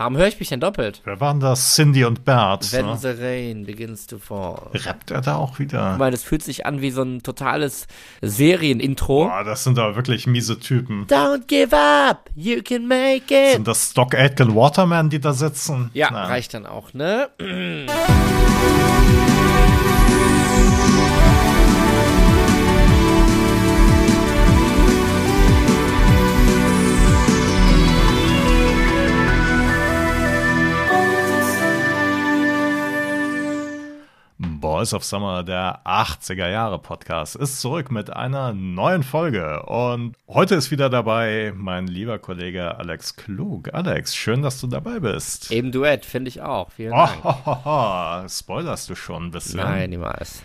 Warum höre ich mich denn doppelt? Wer waren das? Cindy und Bert. When ne? the rain begins to fall. Rappt er da auch wieder? Weil das fühlt sich an wie so ein totales Serienintro. Boah, das sind aber wirklich miese Typen. Don't give up, you can make it. Sind das Stock Aitken Waterman, die da sitzen? Ja, Na. reicht dann auch, ne? Boys of Summer, der 80er Jahre Podcast, ist zurück mit einer neuen Folge. Und heute ist wieder dabei mein lieber Kollege Alex Klug. Alex, schön, dass du dabei bist. Eben Duett, finde ich auch. Vielen Oh, Dank. ho, ho, ho. Spoilerst du schon ein bisschen? Nein, niemals.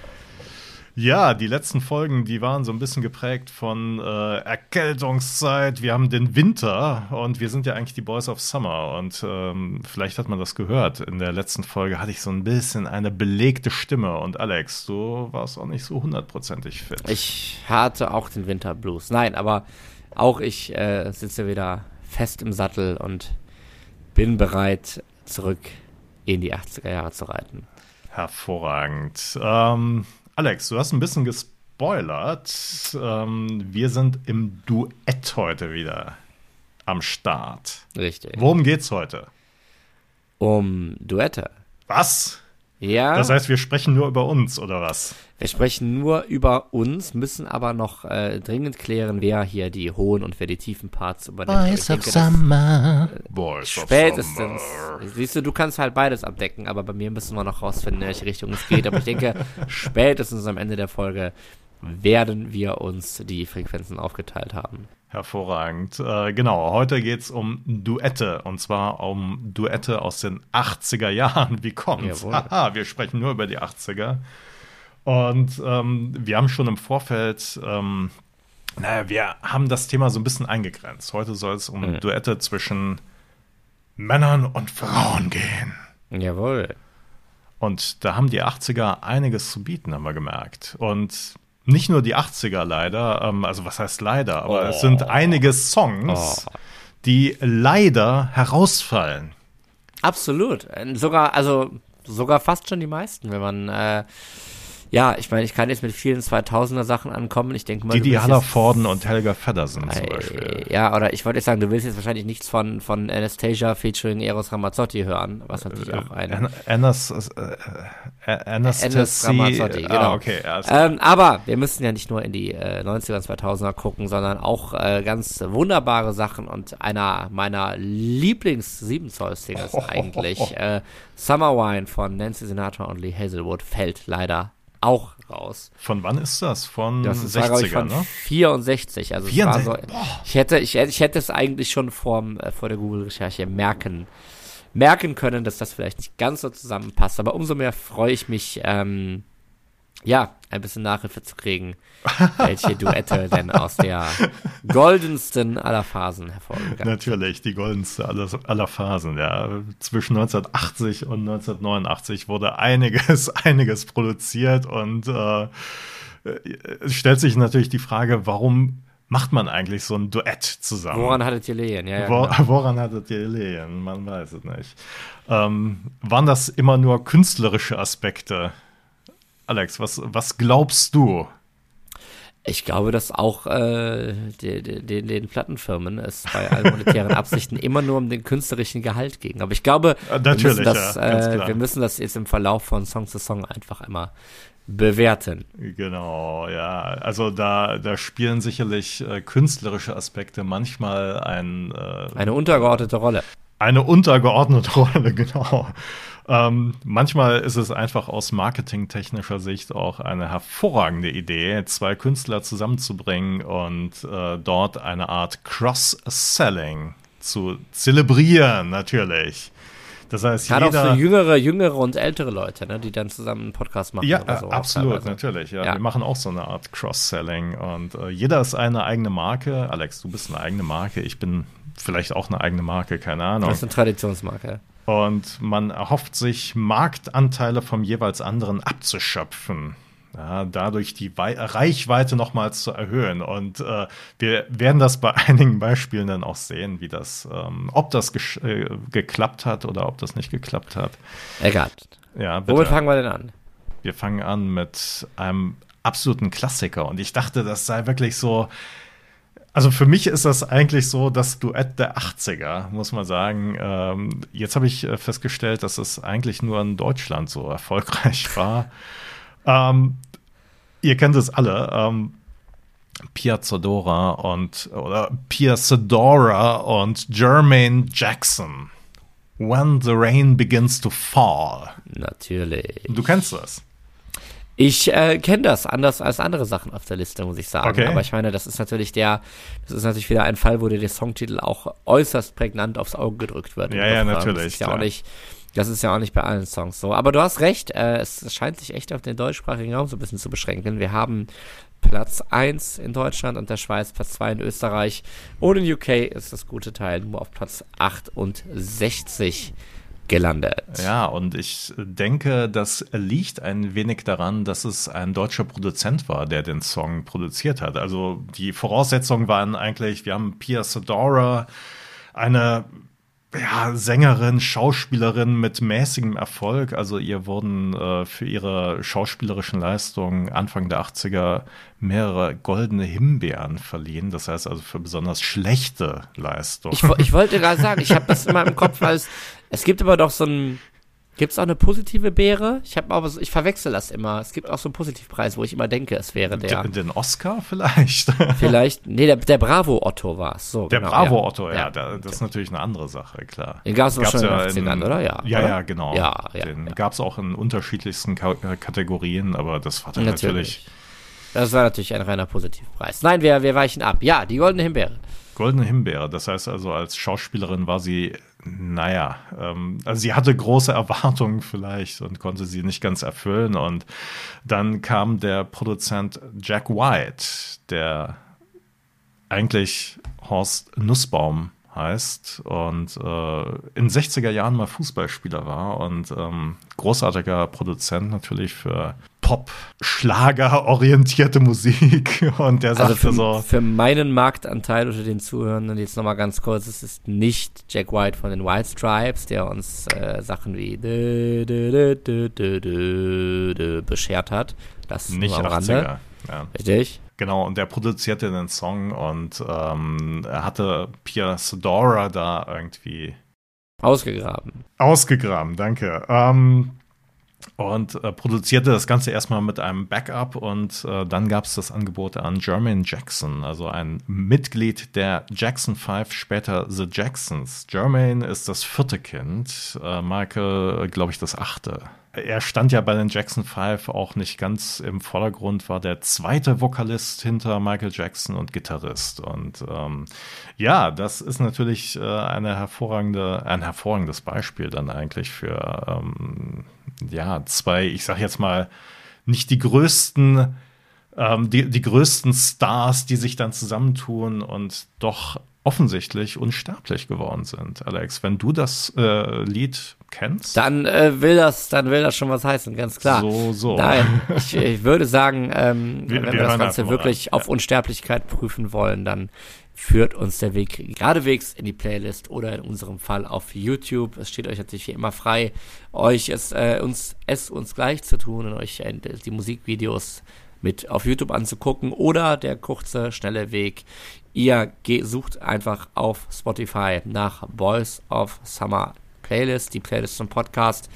Ja, die letzten Folgen, die waren so ein bisschen geprägt von äh, Erkältungszeit. Wir haben den Winter und wir sind ja eigentlich die Boys of Summer. Und ähm, vielleicht hat man das gehört. In der letzten Folge hatte ich so ein bisschen eine belegte Stimme. Und Alex, du warst auch nicht so hundertprozentig fit. Ich hatte auch den Winterblues. Nein, aber auch ich äh, sitze wieder fest im Sattel und bin bereit, zurück in die 80er Jahre zu reiten. Hervorragend. Ähm, Alex, du hast ein bisschen gespoilert. Ähm, wir sind im Duett heute wieder am Start. Richtig. Worum geht's heute? Um Duette. Was? Ja, Das heißt, wir sprechen nur über uns, oder was? wir sprechen nur über uns, müssen aber noch äh, dringend klären, wer hier die hohen und wer die tiefen Parts übernimmt. Ich denke, das- Summer. Boys of Spätestens. Summer. Siehst du, du kannst halt beides abdecken, aber bei mir müssen wir noch rausfinden, in welche Richtung es geht. Aber ich denke, spätestens am Ende der Folge werden wir uns die Frequenzen aufgeteilt haben. Hervorragend. Äh, genau, heute geht's um Duette. Und zwar um Duette aus den 80er Jahren. Wie kommt's? Haha, wir sprechen nur über die 80er. Und ähm, wir haben schon im Vorfeld, ähm, naja, wir haben das Thema so ein bisschen eingegrenzt. Heute soll es um Mhm. Duette zwischen Männern und Frauen gehen. Jawohl. Und da haben die 80er einiges zu bieten, haben wir gemerkt. Und nicht nur die 80er leider, ähm, also was heißt leider, aber es sind einige Songs, Oh. die leider herausfallen. Absolut. Äh, Sogar, also sogar fast schon die meisten, wenn man äh, ja, ich meine, ich kann jetzt mit vielen 2000er Sachen ankommen. Ich denke mal, Die die Forden und Helga Feddersen zum Äh, Beispiel. Ja, oder ich wollte jetzt sagen, du willst jetzt wahrscheinlich nichts von, von Anastasia featuring Eros Ramazzotti hören, was natürlich auch ein äh, äh, Anastasia. Ramazzotti, genau. Ah, okay. Ähm, aber wir müssen ja nicht nur in die äh, 90er, 2000er gucken, sondern auch äh, ganz wunderbare Sachen und einer meiner Lieblings-7-Zoll-Singles eigentlich, äh, Summer Wine von Nancy Sinatra und Lee Hazelwood, fällt leider auch raus. Von wann ist das? Von Das ist, war, glaub ich, 60er, von ne? 64. Also es war 64? so, ich hätte, ich, ich hätte es eigentlich schon vorm, äh, vor der Google-Recherche merken, merken können, dass das vielleicht nicht ganz so zusammenpasst. Aber umso mehr freue ich mich, ähm, ja, ein bisschen Nachhilfe zu kriegen, welche Duette denn aus der goldensten aller Phasen hervorgegangen Natürlich, die goldenste aller, aller Phasen. Ja. Zwischen 1980 und 1989 wurde einiges, einiges produziert und äh, es stellt sich natürlich die Frage, warum macht man eigentlich so ein Duett zusammen? Woran hattet ihr Lehen? Ja, ja, Wo, genau. woran hattet ihr Lehen? Man weiß es nicht. Ähm, waren das immer nur künstlerische Aspekte? Alex, was, was glaubst du? Ich glaube, dass auch äh, de, de, de, den Plattenfirmen es bei allen monetären Absichten immer nur um den künstlerischen Gehalt ging. Aber ich glaube, Äh, wir, müssen das, ja, äh, wir müssen das jetzt im Verlauf von Song zu Song einfach einmal bewerten. Genau, ja. Also da, da spielen sicherlich äh, künstlerische Aspekte manchmal ein, äh, Eine untergeordnete Rolle. eine untergeordnete Rolle, genau. Ähm, manchmal ist es einfach aus marketingtechnischer Sicht auch eine hervorragende Idee, zwei Künstler zusammenzubringen und äh, dort eine Art Cross-Selling zu zelebrieren, natürlich. Das heißt, Gerade auch jeder, für jüngere, jüngere und ältere Leute, ne, die dann zusammen einen Podcast machen. Ja, oder so, äh, auch absolut, natürlich. Ja. Ja. Wir machen auch so eine Art Cross-Selling und äh, jeder ist eine eigene Marke. Alex, du bist eine eigene Marke. Ich bin vielleicht auch eine eigene Marke, keine Ahnung. Das ist eine Traditionsmarke. Und man erhofft sich, Marktanteile vom jeweils anderen abzuschöpfen. ja, dadurch die Wei Reichweite nochmals zu erhöhen. Und äh, wir werden das bei einigen Beispielen dann auch sehen, wie das, ähm, ob das äh, geklappt hat oder ob das nicht geklappt hat. Egal. Ja, bitte. Womit fangen wir denn an? Wir fangen an mit einem absoluten Klassiker. Und ich dachte, das sei wirklich so. Also für mich ist das eigentlich so das Duett der 80er, muss man sagen. Ähm, jetzt habe ich äh, festgestellt, dass es eigentlich nur in Deutschland so erfolgreich war. ähm, ihr kennt es alle. Ähm, Piazzadora und oder Piazzadora und Jermaine Jackson. When the rain begins to fall. Natürlich. Du kennst das. Ich äh, kenne das anders als andere Sachen auf der Liste, muss ich sagen. Okay. Aber ich meine, das ist natürlich der, das ist natürlich wieder ein Fall, wo dir der Songtitel auch äußerst prägnant aufs Auge gedrückt wird. Ja, ja, natürlich. Das ist ja, auch nicht, das ist ja auch nicht bei allen Songs so. Aber du hast recht, äh, es scheint sich echt auf den deutschsprachigen Raum so ein bisschen zu beschränken. Wir haben Platz 1 in Deutschland und der Schweiz, Platz 2 in Österreich. Und in UK ist das gute Teil nur auf Platz 68 gelandet. Ja, und ich denke, das liegt ein wenig daran, dass es ein deutscher Produzent war, der den Song produziert hat. Also die Voraussetzungen waren eigentlich, wir haben Pia Sadora, eine ja, Sängerin, Schauspielerin mit mäßigem Erfolg. Also ihr wurden äh, für ihre schauspielerischen Leistungen Anfang der 80er mehrere goldene Himbeeren verliehen. Das heißt also für besonders schlechte Leistungen. Ich, ich wollte gerade sagen, ich habe das immer im Kopf als, es gibt aber doch so ein, Gibt es auch eine positive Beere? Ich habe aber so, ich verwechsel das immer. Es gibt auch so einen Positivpreis, wo ich immer denke, es wäre der. Den, den Oscar vielleicht? vielleicht. Nee, der, der Bravo Otto war es. So, der genau, Bravo ja. Otto, ja, ja. Da, das ist natürlich eine andere Sache, klar. Den gab es schon ja in den 80ern, oder? Ja, ja, oder? ja genau. Ja, ja, den ja. gab es auch in unterschiedlichsten Ka Kategorien, aber das war dann natürlich. natürlich. Das war natürlich ein reiner Positivpreis. Nein, wir, wir weichen ab. Ja, die Goldene Himbeere. Goldene Himbeere, das heißt also, als Schauspielerin war sie naja, ähm, also sie hatte große Erwartungen vielleicht und konnte sie nicht ganz erfüllen. Und dann kam der Produzent Jack White, der eigentlich Horst Nussbaum heißt und äh, in 60er Jahren mal Fußballspieler war und ähm, großartiger Produzent natürlich für Pop, Schlager orientierte Musik und der also sagte für, so für meinen Marktanteil unter den Zuhörern jetzt nochmal ganz kurz, es ist nicht Jack White von den White Stripes, der uns äh, Sachen wie dö, dö, dö, beschert hat. Das nicht am 80er. Rande. Ja. Richtig? Genau, und der produzierte den Song und ähm, er hatte Pia Sodora da irgendwie ausgegraben. Ausgegraben, danke. Ähm, und äh, produzierte das Ganze erstmal mit einem Backup und äh, dann gab es das Angebot an Jermaine Jackson, also ein Mitglied der Jackson Five, später The Jacksons. Jermaine ist das vierte Kind, äh, Michael, glaube ich, das achte. Er stand ja bei den Jackson Five auch nicht ganz im Vordergrund, war der zweite Vokalist hinter Michael Jackson und Gitarrist. Und ähm, ja, das ist natürlich äh, eine hervorragende, ein hervorragendes Beispiel dann eigentlich für ähm, ja, zwei, ich sag jetzt mal, nicht die größten, ähm, die, die größten Stars, die sich dann zusammentun und doch offensichtlich unsterblich geworden sind. Alex, wenn du das äh, Lied kennst, dann äh, will das, dann will das schon was heißen, ganz klar. So, so. Nein, ich, ich würde sagen, ähm, wir, wenn wir, das Ganze wirklich auf Unsterblichkeit prüfen wollen, dann führt uns der Weg geradewegs in die Playlist oder in unserem Fall auf YouTube. Es steht euch natürlich wie immer frei, euch es, äh, uns, es uns gleich zu tun und euch äh, die Musikvideos mit auf YouTube anzugucken oder der kurze, schnelle Weg. Ihr sucht einfach auf Spotify nach Boys of Summer Playlist, die Playlist zum Podcast.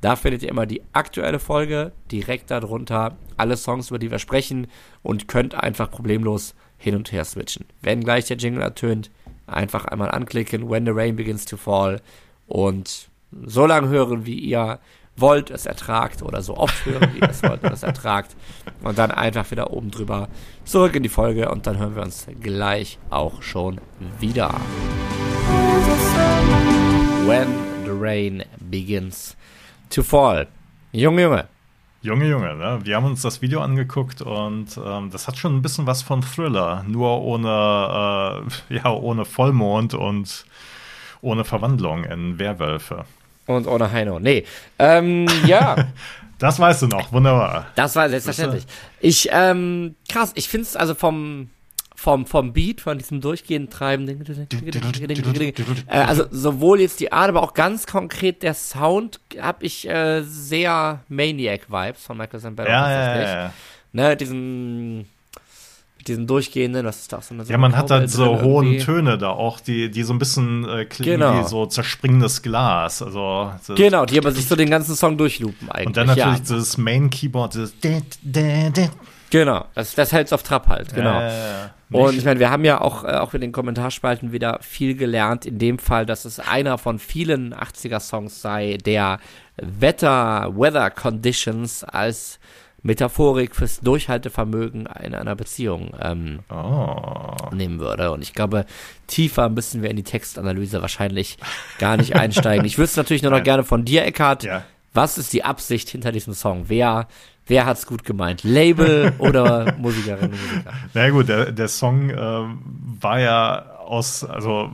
Da findet ihr immer die aktuelle Folge direkt darunter, alle Songs, über die wir sprechen und könnt einfach problemlos hin und her switchen. Wenn gleich der Jingle ertönt, einfach einmal anklicken, When the Rain Begins to Fall und so lange hören, wie ihr wollt, es ertragt oder so oft hören, wie ihr es wollt, es ertragt und dann einfach wieder oben drüber zurück in die Folge und dann hören wir uns gleich auch schon wieder. When Rain Begins to Fall. Junge, Junge, Junge, Junge, ne? Wir haben uns das Video angeguckt und ähm, das hat schon ein bisschen was von Thriller, nur ohne, äh, ja, ohne Vollmond und ohne Verwandlung in Werwölfe. Und ohne Heino. Nee. Ähm, ja. das weißt du noch, wunderbar. Das war selbstverständlich. Ich, ähm, krass, ich finde es also vom, vom, vom Beat, von diesem durchgehenden Treiben, äh, also sowohl jetzt die Art, aber auch ganz konkret der Sound, habe ich äh, sehr Maniac-Vibes von Michael Sambello. Ja, ja, ja, ja. Ne, diesen diesen durchgehenden, was ist das? So ja, man hat halt so hohen Töne da auch, die, die so ein bisschen äh, klingen genau. wie so zerspringendes Glas. Also, genau, die aber sich so den ganzen Song durchloopen eigentlich. Und dann natürlich ja. dieses Main-Keyboard, dieses Genau, das, das hält's auf Trab halt, genau. Ja, und ich meine, wir haben ja auch, äh, auch in den Kommentarspalten wieder viel gelernt, in dem Fall, dass es einer von vielen 80er-Songs sei, der Wetter, Weather Conditions als Metaphorik fürs Durchhaltevermögen in einer Beziehung ähm, oh. nehmen würde. Und ich glaube, tiefer müssen wir in die Textanalyse wahrscheinlich gar nicht einsteigen. Ich würde es natürlich nur noch gerne von dir, Eckhard. Ja. Was ist die Absicht hinter diesem Song? Wer, wer hat's gut gemeint? Label oder Musikerinnen und Musiker? Na gut, der, der Song äh, war ja aus, also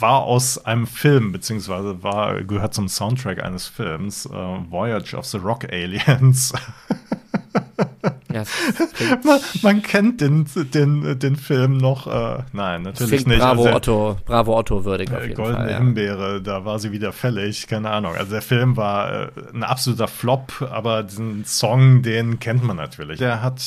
war aus einem Film, beziehungsweise war, gehört zum Soundtrack eines Films, äh, Voyage of the Rock Aliens. Ja, man, man, kennt den, den, den Film noch. Äh, nein, natürlich nicht. Bravo also, Otto, Bravo Otto würdig auf jeden Goldene Fall. Goldene Himbeere, da war sie wieder fällig, keine Ahnung. Also der Film war äh, ein absoluter Flop, aber diesen Song, den kennt man natürlich. Der hat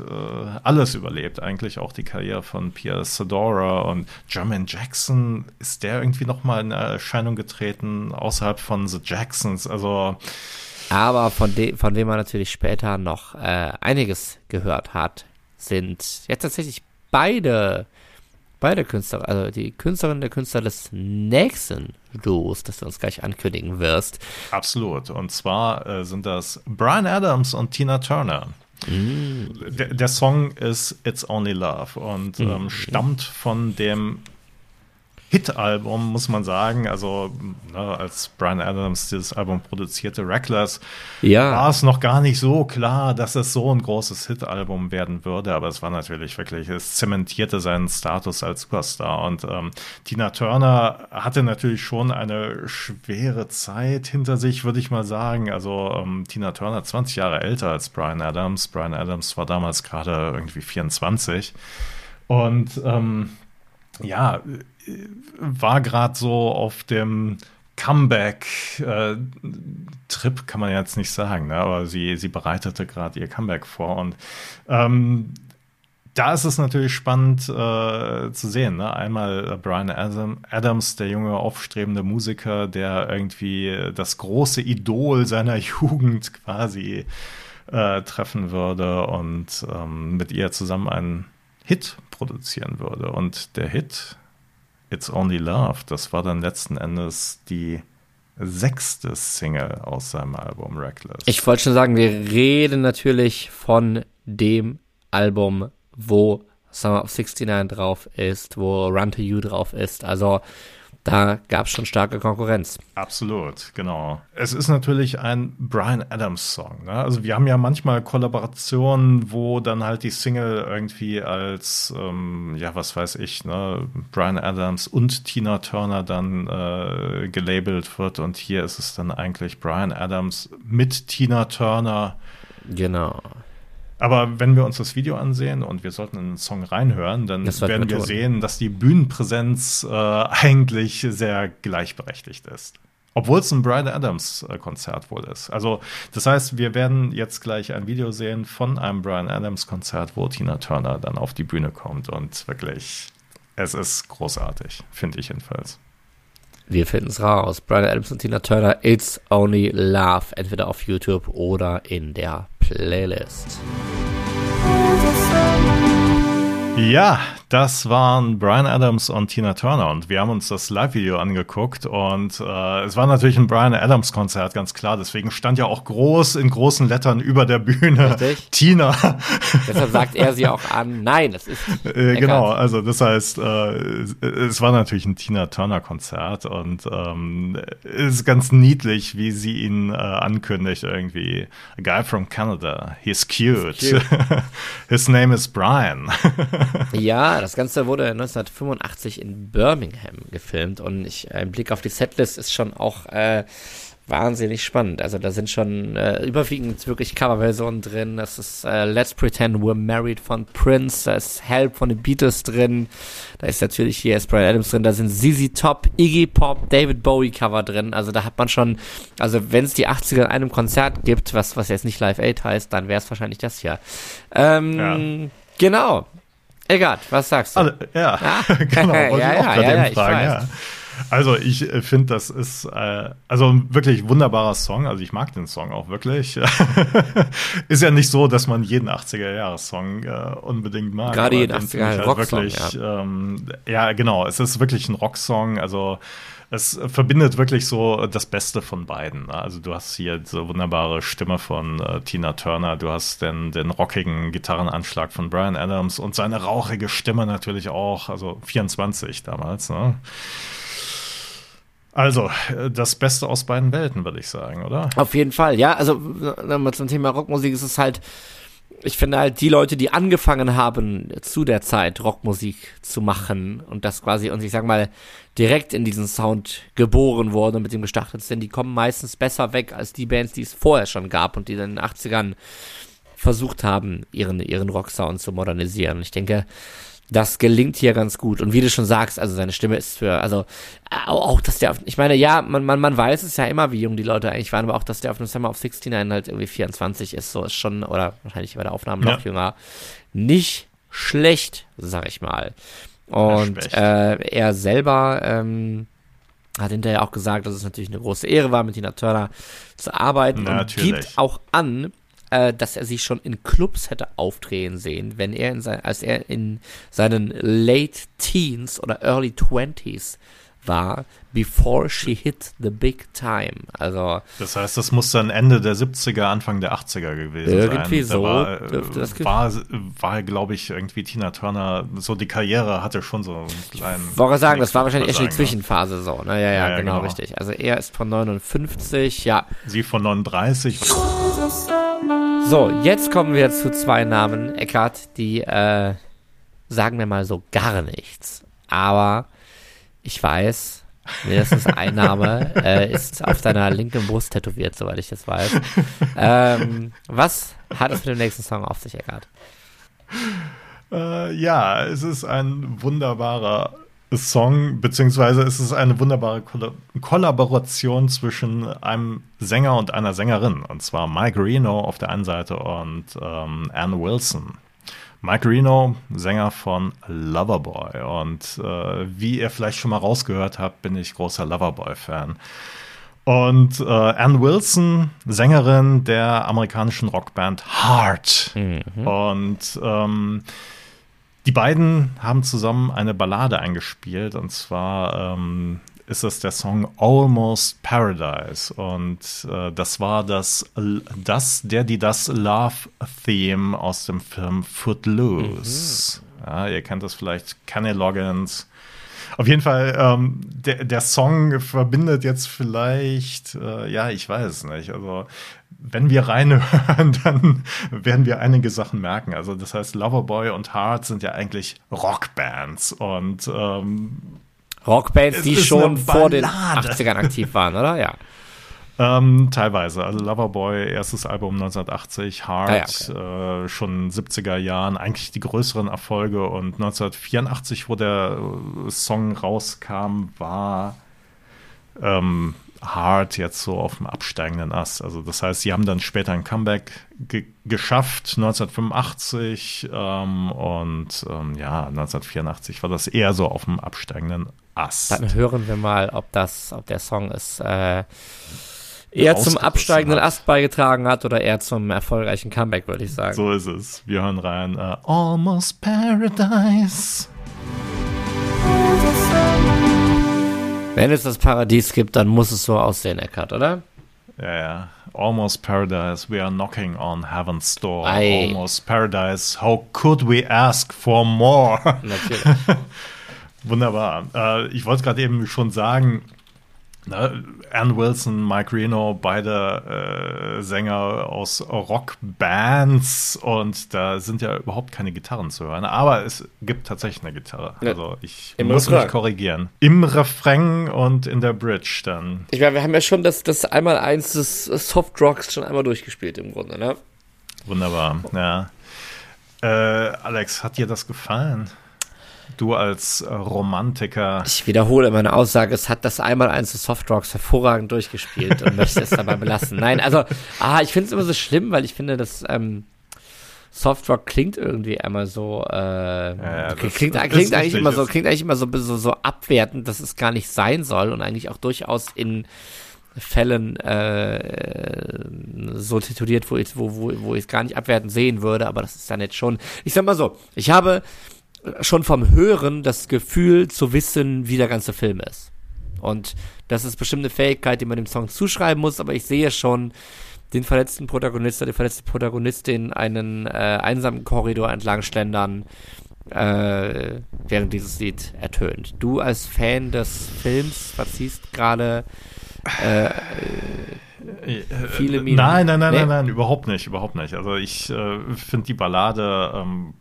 äh, alles überlebt, eigentlich auch die Karriere von Pierre Sadora und Jermaine Jackson. Ist der irgendwie noch mal in Erscheinung getreten außerhalb von The Jacksons? Also aber von, de von dem man natürlich später noch äh, einiges gehört hat, sind jetzt tatsächlich beide, beide Künstler, also die Künstlerin der Künstler des nächsten Duos, das du uns gleich ankündigen wirst. Absolut. Und zwar äh, sind das Brian Adams und Tina Turner. Mm. Der, der, Song ist It's Only Love und mm. ähm, stammt von dem Hit-Album, muss man sagen. Also, ne, als Brian Adams dieses Album produzierte, Reckless, ja. war es noch gar nicht so klar, dass es so ein großes Hit-Album werden würde. Aber es war natürlich wirklich, es zementierte seinen Status als Superstar. Und ähm, Tina Turner hatte natürlich schon eine schwere Zeit hinter sich, würde ich mal sagen. Also, ähm, Tina Turner 20 Jahre älter als Brian Adams. Brian Adams war damals gerade irgendwie 24. Und ähm, ja, war gerade so auf dem Comeback-Trip, äh, kann man jetzt nicht sagen, ne? aber sie, sie bereitete gerade ihr Comeback vor. Und ähm, da ist es natürlich spannend äh, zu sehen. Ne? Einmal Brian Adam, Adams, der junge, aufstrebende Musiker, der irgendwie das große Idol seiner Jugend quasi äh, treffen würde und ähm, mit ihr zusammen einen Hit produzieren würde. Und der Hit It's Only Love, das war dann letzten Endes die sechste Single aus seinem Album Reckless. Ich wollte schon sagen, wir reden natürlich von dem Album, wo Summer of 69 drauf ist, wo Run to You drauf ist. Also da gab es schon starke Konkurrenz. Absolut, genau. Es ist natürlich ein Brian Adams Song. Ne? Also wir haben ja manchmal Kollaborationen, wo dann halt die Single irgendwie als, ähm, ja, was weiß ich, ne, Brian Adams und Tina Turner dann äh, gelabelt wird. Und hier ist es dann eigentlich Brian Adams mit Tina Turner. Genau. Aber wenn wir uns das Video ansehen und wir sollten in den Song reinhören, dann werden wir tun. sehen, dass die Bühnenpräsenz äh, eigentlich sehr gleichberechtigt ist. Obwohl es ein Brian Adams äh, Konzert wohl ist. Also, das heißt, wir werden jetzt gleich ein Video sehen von einem Brian Adams Konzert, wo Tina Turner dann auf die Bühne kommt und wirklich, es ist großartig, finde ich jedenfalls. Wir finden es raus. Brian Adams und Tina Turner, It's Only Love, entweder auf YouTube oder in der Playlist. Ja, das waren Brian Adams und Tina Turner und wir haben uns das Live-Video angeguckt und äh, es war natürlich ein Brian Adams-Konzert, ganz klar. Deswegen stand ja auch groß in großen Lettern über der Bühne Richtig? Tina. Deshalb sagt er sie auch an. Nein, das ist. Äh, genau, also das heißt, äh, es war natürlich ein Tina Turner-Konzert und ähm, ist ganz niedlich, wie sie ihn äh, ankündigt irgendwie. A guy from Canada, he's cute. He's cute. His name is Brian. ja, Ja, das Ganze wurde 1985 in Birmingham gefilmt und ich, ein Blick auf die Setlist ist schon auch äh, wahnsinnig spannend. Also da sind schon äh, überwiegend wirklich Coverversionen drin. Das ist äh, Let's Pretend We're Married von Prince, da ist Help von den Beatles drin, da ist natürlich hier ist Brian Adams drin, da sind ZZ Top, Iggy Pop, David Bowie Cover drin. Also da hat man schon, also wenn es die 80er in einem Konzert gibt, was, was jetzt nicht Live Aid heißt, dann wäre es wahrscheinlich das hier. Ähm, ja. Genau. Egal, was sagst du? Also, ja, Ah. genau, wollte Ja, ich auch ja, gerade ja, ja, ich fragen, weiß. ja. Also ich äh, finde, das ist äh, also ein wirklich wunderbarer Song. Also ich mag den Song auch wirklich. ist ja nicht so, dass man jeden 80er-Jahres-Song äh, unbedingt mag. Gerade jeden den 80er finde ich halt Rocksong, wirklich, Ähm, ja, genau. Es ist wirklich ein Rocksong. Also es verbindet wirklich so das Beste von beiden. ne? Also du hast hier diese wunderbare Stimme von äh, Tina Turner, du hast den, den rockigen Gitarrenanschlag von Brian Adams und seine rauchige Stimme natürlich auch, also 24 damals. Ne? Also, äh, das Beste aus beiden Welten, würde ich sagen, oder? Auf jeden Fall, ja. Also nochmal zum Thema Rockmusik ist es halt, ich finde halt die Leute, die angefangen haben zu der Zeit Rockmusik zu machen und das quasi und ich sag mal direkt in diesen Sound geboren wurden und mit dem gestartet sind, die kommen meistens besser weg als die Bands, die es vorher schon gab und die in den 80ern versucht haben, ihren, ihren Rocksound zu modernisieren. Ich denke, das gelingt hier ganz gut. Und wie du schon sagst, also seine Stimme ist für, also auch, dass der auf, ich meine, ja, man, man, man weiß es ja immer, wie jung die Leute eigentlich waren, aber auch, dass der auf dem Summer of 69 halt irgendwie 24 ist, so ist schon, oder wahrscheinlich bei der Aufnahme noch Ja. jünger, nicht schlecht, sag ich mal. Und äh, er selber ähm, hat hinterher auch gesagt, dass es natürlich eine große Ehre war, mit Tina Turner zu arbeiten und Natürlich. gibt auch an, äh, dass er sich schon in Clubs hätte aufdrehen sehen, wenn er in sein, als er in seinen late Teens oder early Twenties war, before she hit the big time. Also Das heißt, das muss dann Ende der 70er, Anfang der 80er gewesen Irgendwie sein. so Da war, dürfte das äh, ge- war, war glaube ich, irgendwie Tina Turner, so die Karriere hatte schon so einen kleinen. wollte gerade sagen, das war wahrscheinlich ich mal sagen, Zwischenphase so. Ne? Ja, ja, Ja, genau, genau. richtig. Also er ist von 59, ja. Sie von 39. So, jetzt kommen wir zu zwei Namen, Eckart, die äh, sagen wir mal so gar nichts. Aber ich weiß, mindestens ein Name äh, ist auf deiner linken Brust tätowiert, soweit ich das weiß. Ähm, was hat es mit dem nächsten Song auf sich, Eckart? Äh, ja, es ist ein wunderbarer Song, beziehungsweise es ist eine wunderbare Kolla Kollaboration zwischen einem Sänger und einer Sängerin. Und zwar Mike Reno auf der einen Seite und ähm, Ann Wilson. Mike Reno, Sänger von Loverboy. Und äh, wie ihr vielleicht schon mal rausgehört habt, bin ich großer Loverboy-Fan. Und äh, Ann Wilson, Sängerin der amerikanischen Rockband Heart. Und ähm, die beiden haben zusammen eine Ballade eingespielt und zwar ähm, ist es der Song Almost Paradise und äh, das war das, das, der die das Love-Theme aus dem Film Footloose. Ja, ihr kennt das vielleicht, Kenny Loggins. Auf jeden Fall, ähm, der, der Song verbindet jetzt vielleicht, äh, ja, ich weiß nicht. Also, wenn wir reinhören, dann werden wir einige Sachen merken. Also, das heißt, Loverboy und Heart sind ja eigentlich Rockbands und ähm, Rockbands, die schon vor den Ballade. 80ern aktiv waren, oder? Ja. Ähm, teilweise. Also Loverboy, erstes Album 1980, Heart, Ah, äh, schon 70er Jahren, eigentlich die größeren Erfolge. Und 1984, wo der äh, Song rauskam, war ähm, Heart jetzt so auf dem absteigenden Ast. Also das heißt, sie haben dann später ein Comeback ge geschafft, 1985 ähm, und ähm, ja, 1984 war das eher so auf dem absteigenden Ast. Dann hören wir mal, ob das, ob der Song es äh, eher zum absteigenden. Ast beigetragen hat oder eher zum erfolgreichen Comeback, würde ich sagen. So ist es. Wir hören rein. Äh, Almost Paradise. Wenn es das Paradies gibt, dann muss es so aussehen, Eckart, oder? Ja, ja. Almost Paradise. We are knocking on heaven's door. Ei. Almost Paradise. How could we ask for more? Natürlich. Wunderbar. Äh, ich wollte gerade eben schon sagen, Ne? Ann Wilson, Mike Reno, beide äh, Sänger aus Rockbands und da sind ja überhaupt keine Gitarren zu hören. Aber es gibt tatsächlich eine Gitarre. Ja. Also ich Im muss Refrain. mich korrigieren. Im Refrain und in der Bridge dann. Ich meine, wir haben ja schon das, das einmal eins des Soft Rocks schon einmal durchgespielt im Grunde, ne? Wunderbar, ja. Äh, Alex, hat dir das gefallen? Du als äh, Romantiker. Ich wiederhole meine Aussage, es hat das einmal eins des Softrocks hervorragend durchgespielt und möchte es dabei belassen. Nein, also, ah, ich finde es immer so schlimm, weil ich finde, dass ähm, Softrock klingt irgendwie einmal so, äh, ja, ja, das, klingt, das klingt eigentlich immer so, klingt eigentlich immer so, so, so abwertend, dass es gar nicht sein soll und eigentlich auch durchaus in Fällen äh, so tituliert, wo ich wo, wo, wo ich es gar nicht abwertend sehen würde, aber das ist dann jetzt schon. Ich sag mal so, ich habe schon vom Hören das Gefühl zu wissen, wie der ganze Film ist. Und das ist bestimmt eine Fähigkeit, die man dem Song zuschreiben muss, aber ich sehe schon den verletzten Protagonisten, die verletzte Protagonistin einen äh, einsamen Korridor entlang schlendern, äh, während dieses Lied ertönt. Du als Fan des Films verziehst gerade äh, äh, viele Minuten. Nein, nein, nein, nee? nein, nein, überhaupt nicht, überhaupt nicht. Also ich äh, finde die Ballade ähm,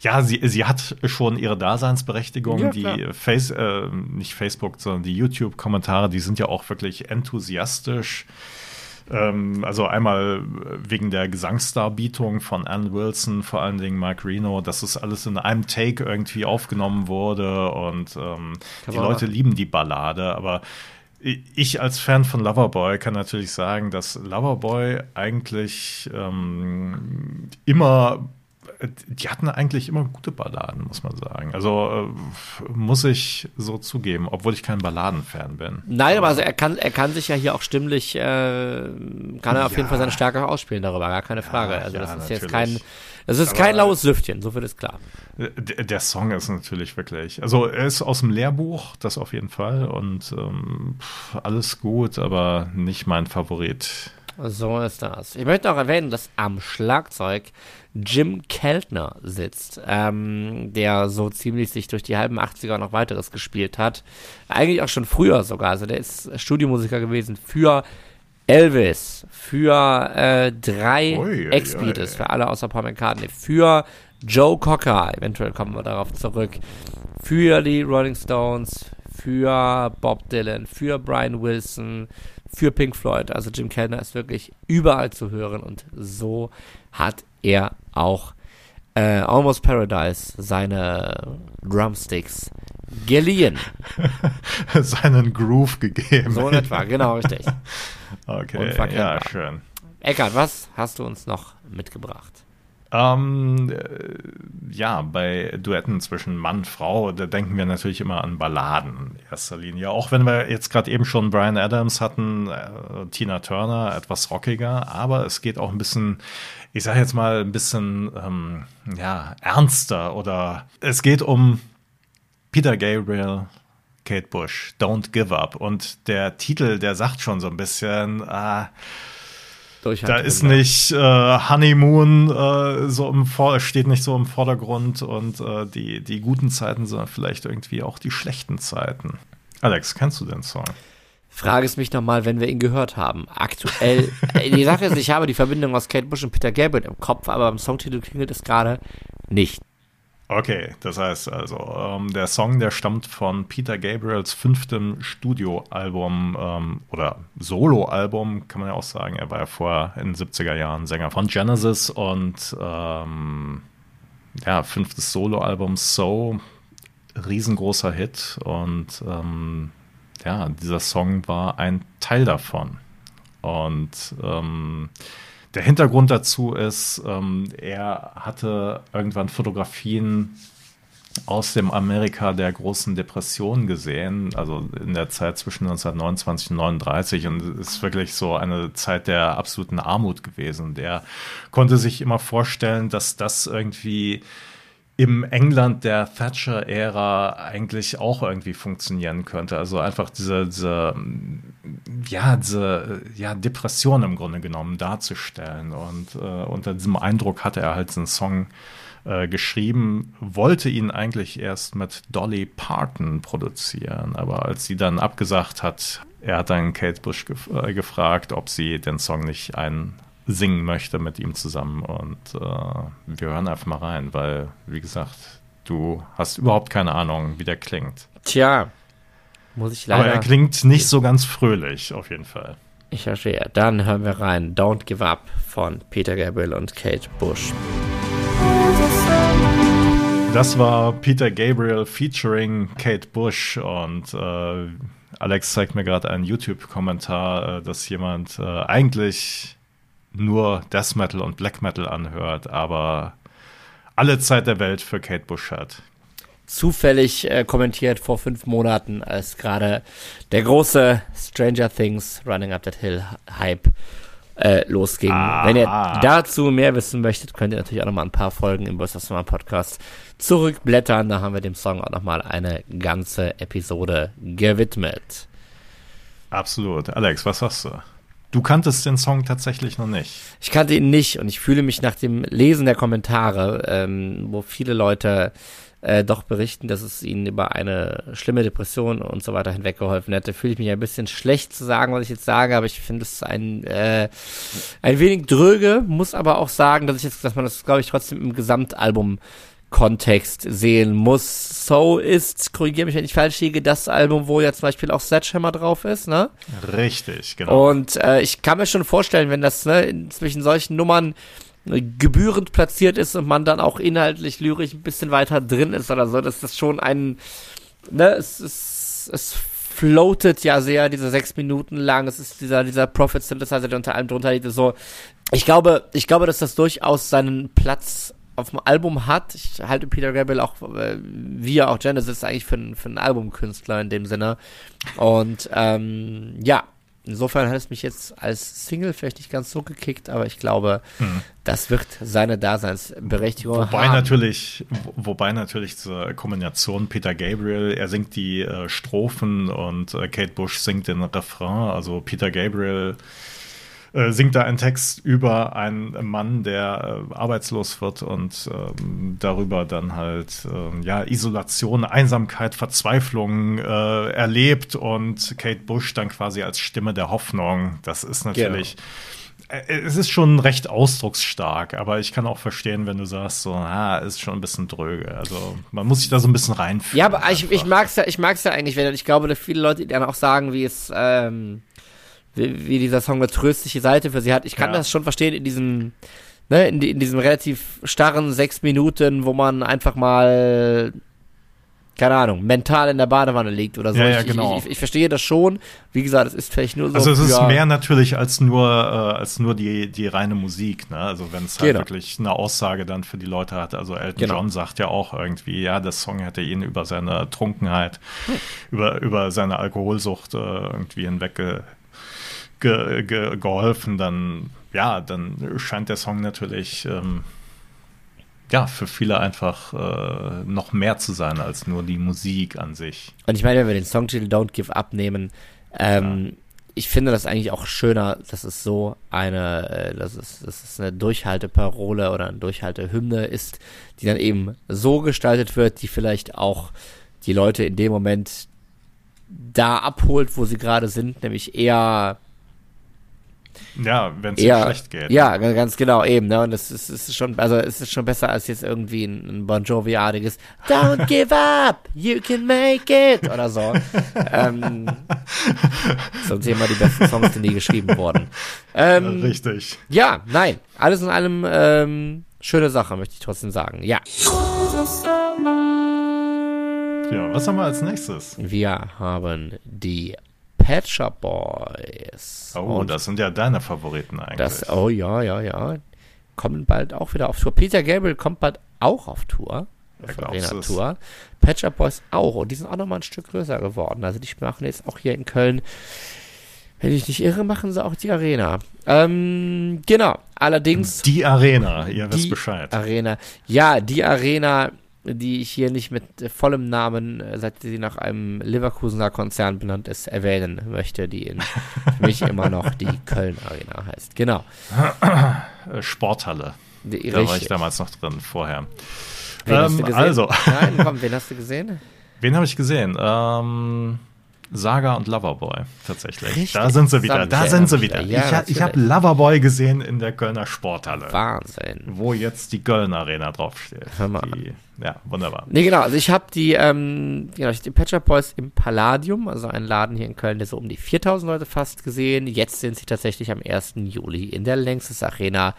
ja, sie, sie hat schon ihre Daseinsberechtigung. Ja, die Face, äh, nicht Facebook, sondern die YouTube-Kommentare, die sind ja auch wirklich enthusiastisch. Ähm, also einmal wegen der Gesangsdarbietung von Ann Wilson, vor allen Dingen Mike Reno, dass es alles in einem Take irgendwie aufgenommen wurde und ähm, die Leute lieben die Ballade, aber ich als Fan von Loverboy kann natürlich sagen, dass Loverboy eigentlich ähm, immer die hatten eigentlich immer gute Balladen, muss man sagen. Also äh, muss ich so zugeben, obwohl ich kein Balladenfan bin. Nein, aber also er kann, er kann sich ja hier auch stimmlich, äh, kann er ja. auf jeden Fall seine Stärke ausspielen darüber, gar keine Frage. also das ja, ist natürlich. jetzt kein, das ist aber kein laues Lüftchen, so viel ist klar. Der, der, Song ist natürlich wirklich, also er ist aus dem Lehrbuch, das auf jeden Fall und ähm, alles gut, aber nicht mein Favorit. So ist das. Ich möchte auch erwähnen, dass am Schlagzeug Jim Keltner sitzt, ähm, der so ziemlich sich durch die halben 80er noch weiteres gespielt hat. Eigentlich auch schon früher sogar. Also der ist Studiomusiker gewesen für Elvis, für äh, drei Ex-Beatles, für alle außer Paul McCartney, für Joe Cocker, eventuell kommen wir darauf zurück, für die Rolling Stones, für Bob Dylan, für Brian Wilson, für Pink Floyd. Also Jim Kellner ist wirklich überall zu hören und so hat er auch äh, Almost Paradise seine Drumsticks geliehen. Seinen Groove gegeben. So in etwa, genau richtig. okay, ja, schön. Eckart, was hast du uns noch mitgebracht? Ähm, äh, ja, bei Duetten zwischen Mann und Frau, da denken wir natürlich immer an Balladen in erster Linie. Auch wenn wir jetzt gerade eben schon Brian Adams hatten, äh, Tina Turner, etwas rockiger, aber es geht auch ein bisschen, ich sage jetzt mal ein bisschen, ähm, ja, ernster oder es geht um Peter Gabriel, Kate Bush, Don't Give Up. Und der Titel, der sagt schon so ein bisschen, äh, da ist nicht äh, Honeymoon äh, so im Vor steht nicht so im Vordergrund und äh, die, die guten Zeiten, sondern vielleicht irgendwie auch die schlechten Zeiten. Alex, kennst du den Song? Frage es mich nochmal, wenn wir ihn gehört haben. Aktuell, äh, die Sache ist, ich habe die Verbindung aus Kate Bush und Peter Gabriel im Kopf, aber beim Songtitel klingelt es gerade nicht. Okay, das heißt also, ähm, der Song, der stammt von Peter Gabriels fünftem Studioalbum ähm, oder Soloalbum, kann man ja auch sagen. Er war ja vorher in den 70er Jahren Sänger von Genesis und ähm, ja, fünftes Soloalbum So, riesengroßer Hit und ähm, ja, dieser Song war ein Teil davon. Und ähm, der Hintergrund dazu ist, ähm, er hatte irgendwann Fotografien aus dem Amerika der großen Depression gesehen, also in der Zeit zwischen 1929 und 1939 und es ist wirklich so eine Zeit der absoluten Armut gewesen. Der konnte sich immer vorstellen, dass das irgendwie im England der Thatcher-Ära eigentlich auch irgendwie funktionieren könnte. Also einfach diese, diese, ja, diese ja, Depression im Grunde genommen darzustellen. Und äh, unter diesem Eindruck hatte er halt einen Song äh, geschrieben, wollte ihn eigentlich erst mit Dolly Parton produzieren. Aber als sie dann abgesagt hat, er hat dann Kate Bush gef äh, gefragt, ob sie den Song nicht ein singen möchte mit ihm zusammen. Und äh, wir hören einfach mal rein, weil, wie gesagt, du hast überhaupt keine Ahnung, wie der klingt. Tja, muss ich leider. Aber er klingt nicht so ganz fröhlich, auf jeden Fall. Ich verstehe. Dann hören wir rein Don't Give Up von Peter Gabriel und Kate Bush. Das war Peter Gabriel featuring Kate Bush und äh, Alex zeigt mir gerade einen YouTube-Kommentar, äh, dass jemand äh, eigentlich nur Death Metal und Black Metal anhört, aber alle Zeit der Welt für Kate Bush hat. Zufällig äh, kommentiert vor fünf Monaten, als gerade der große Stranger Things Running Up That Hill Hype äh, losging. Ah. Wenn ihr dazu mehr wissen möchtet, könnt ihr natürlich auch nochmal ein paar Folgen im Bus Podcast zurückblättern. Da haben wir dem Song auch nochmal eine ganze Episode gewidmet. Absolut. Alex, was sagst du? Du kanntest den Song tatsächlich noch nicht. Ich kannte ihn nicht und ich fühle mich nach dem Lesen der Kommentare, ähm, wo viele Leute äh, doch berichten, dass es ihnen über eine schlimme Depression und so weiter hinweggeholfen hätte, fühle ich mich ein bisschen schlecht zu sagen, was ich jetzt sage, aber ich finde es ein, äh, ein wenig dröge, muss aber auch sagen, dass ich jetzt, dass man das, glaube ich, trotzdem im Gesamtalbum Kontext sehen muss. So ist, korrigiere mich, wenn ich falsch liege, das Album, wo ja zum Beispiel auch Sledgehammer drauf ist, ne? Richtig, genau. Und äh, ich kann mir schon vorstellen, wenn das ne, zwischen solchen Nummern äh, gebührend platziert ist und man dann auch inhaltlich lyrisch ein bisschen weiter drin ist oder so, dass das schon ein, ne, es ist, es floatet ja sehr, diese sechs Minuten lang, es ist dieser, dieser Prophet Synthesizer, der unter allem drunter liegt, so. Ich glaube, ich glaube, dass das durchaus seinen Platz auf dem Album hat. Ich halte Peter Gabriel auch, äh, wie ja auch Genesis, eigentlich für, für einen Albumkünstler in dem Sinne. Und ähm, ja, insofern hat es mich jetzt als Single vielleicht nicht ganz so gekickt, aber ich glaube, mhm. das wird seine Daseinsberechtigung wobei haben. Natürlich, wobei natürlich zur Kombination Peter Gabriel, er singt die äh, Strophen und äh, Kate Bush singt den Refrain. Also Peter Gabriel äh, singt da einen Text über einen Mann, der äh, arbeitslos wird und äh, darüber dann halt äh, ja Isolation, Einsamkeit, Verzweiflung äh, erlebt und Kate Bush dann quasi als Stimme der Hoffnung. Das ist natürlich genau. es ist schon recht ausdrucksstark, aber ich kann auch verstehen, wenn du sagst, so, ah, ist schon ein bisschen dröge. Also man muss sich da so ein bisschen reinfühlen. Ja, aber ich, ich mag's ja, ich mag's ja eigentlich, wenn ich glaube, dass viele Leute dann auch sagen, wie es ähm, wie, wie dieser Song eine tröstliche Seite für sie hat. Ich kann ja. das schon verstehen in diesem, ne, in, die, in diesem relativ starren sechs Minuten, wo man einfach mal keine Ahnung, mental in der Badewanne liegt oder so. Ja, ja, ich, genau. ich, ich, ich, verstehe das schon. Wie gesagt, es ist vielleicht nur so. Also es ist mehr natürlich als nur, äh, als nur die, die reine Musik, ne? Also wenn es halt genau. wirklich eine Aussage dann für die Leute hat. Also Elton genau. John sagt ja auch irgendwie, ja, der Song hätte ihn über seine Trunkenheit, hm. über, über seine Alkoholsucht äh, irgendwie hinweg ge ge geholfen, dann ja, dann scheint der Song natürlich ähm, ja für viele einfach äh, noch mehr zu sein als nur die Musik an sich. Und ich meine, wenn wir den Songtitel Don't Give Up nehmen, ähm, ja. ich finde das eigentlich auch schöner, dass es so eine, äh, dass es, dass es eine Durchhalteparole oder eine Durchhaltehymne ist, die dann eben so gestaltet wird, die vielleicht auch die Leute in dem Moment da abholt, wo sie gerade sind, nämlich eher ja, wenn es schlecht geht. Ja, ganz genau, eben, ne? Und es ist, ist schon, also es ist schon besser als jetzt irgendwie ein, ein Bon Jovi-artiges Don't give up, you can make it oder so. ähm, zum Thema die besten Songs, die nie geschrieben wurden. Ähm, Richtig. Ja, nein, alles in allem ähm, schöne Sache, möchte ich trotzdem sagen. Ja. Ja, was haben wir als nächstes? Wir haben die Pet Shop Boys. Oh, und das sind ja deine Favoriten eigentlich. Das, oh ja, ja, ja. Kommen bald auch wieder auf Tour. Peter Gabriel kommt bald auch auf Tour. Auf ja, Arena-Tour. Pet Shop Boys auch. Und die sind auch nochmal ein Stück größer geworden. Also die machen jetzt auch hier in Köln. Wenn ich nicht irre, machen sie auch die Arena. Ähm, genau. Allerdings. Die Arena, ihr wisst Bescheid. Arena. Ja, die Arena die ich hier nicht mit vollem Namen, äh, seit sie nach einem Leverkusener Konzern benannt ist, erwähnen möchte, die in für mich immer noch die Köln Arena heißt. Genau. Sporthalle. Die, da richtig. war ich damals noch drin, vorher. Wen ähm, hast du ähm, gesehen? Also. Nein, komm, wen hast du gesehen? Wen habe ich gesehen? Ähm, Saga und Loverboy, tatsächlich. Richtig da sind sie wieder, da sind sie wieder. Ja, ich, ich habe Loverboy gesehen in der Kölner Sporthalle. Wahnsinn. Wo jetzt die Köln Arena draufsteht. Hör mal. Die, ja, wunderbar. Nee, genau, also ich habe die, ähm, genau, die Patcher Boys im Palladium, also ein Laden hier in Köln, der so um die 4000 Leute fast gesehen. Jetzt sind sie tatsächlich am 1. Juli in der Längstes Arena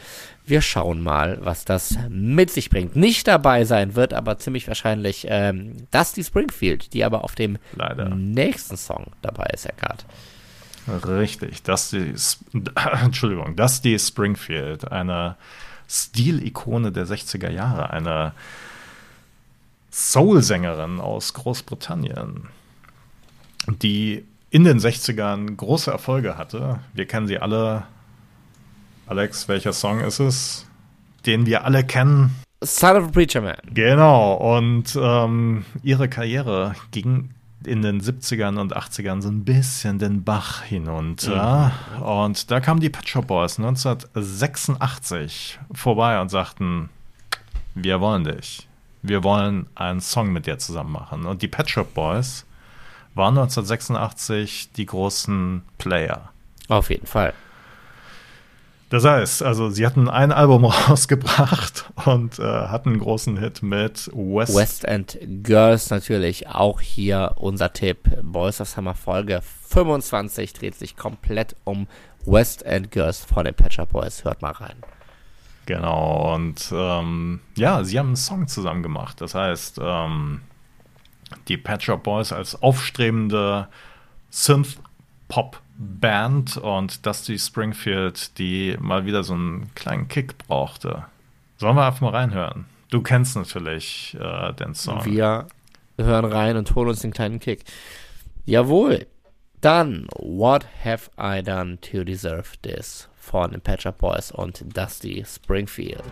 wir schauen mal, was das mit sich bringt. Nicht dabei sein wird aber ziemlich wahrscheinlich ähm, Dusty Springfield, die aber auf dem Leider. nächsten Song dabei ist, Eckart. Richtig, Dusty, Entschuldigung, Dusty Springfield, eine Stilikone der 60er Jahre, eine Soul-Sängerin aus Großbritannien, die in den 60ern große Erfolge hatte. Wir kennen sie alle Alex, welcher Song ist es, den wir alle kennen? Son of a Preacher Man. Genau, und ähm, ihre Karriere ging in den 70ern und 80ern so ein bisschen den Bach hinunter. Mhm. Und da kamen die Pet Shop Boys 1986 vorbei und sagten, wir wollen dich. Wir wollen einen Song mit dir zusammen machen. Und die Pet Shop Boys waren 1986 die großen Player. Auf jeden Fall. Das heißt, also sie hatten ein Album rausgebracht und äh, hatten einen großen Hit mit West, West End Girls natürlich. Auch hier unser Tipp. Boys of Summer Folge 25 dreht sich komplett um West End Girls von den Patcher Boys. Hört mal rein. Genau, und ähm, ja, sie haben einen Song zusammen gemacht. Das heißt, ähm, die Patcher Boys als aufstrebende Synth-Pop- Band und Dusty Springfield, die mal wieder so einen kleinen Kick brauchte. Sollen wir einfach mal reinhören? Du kennst natürlich äh, den Song. Wir hören rein und holen uns den kleinen Kick. Jawohl. Dann, What Have I Done to Deserve This? von Patch Up Boys und Dusty Springfield.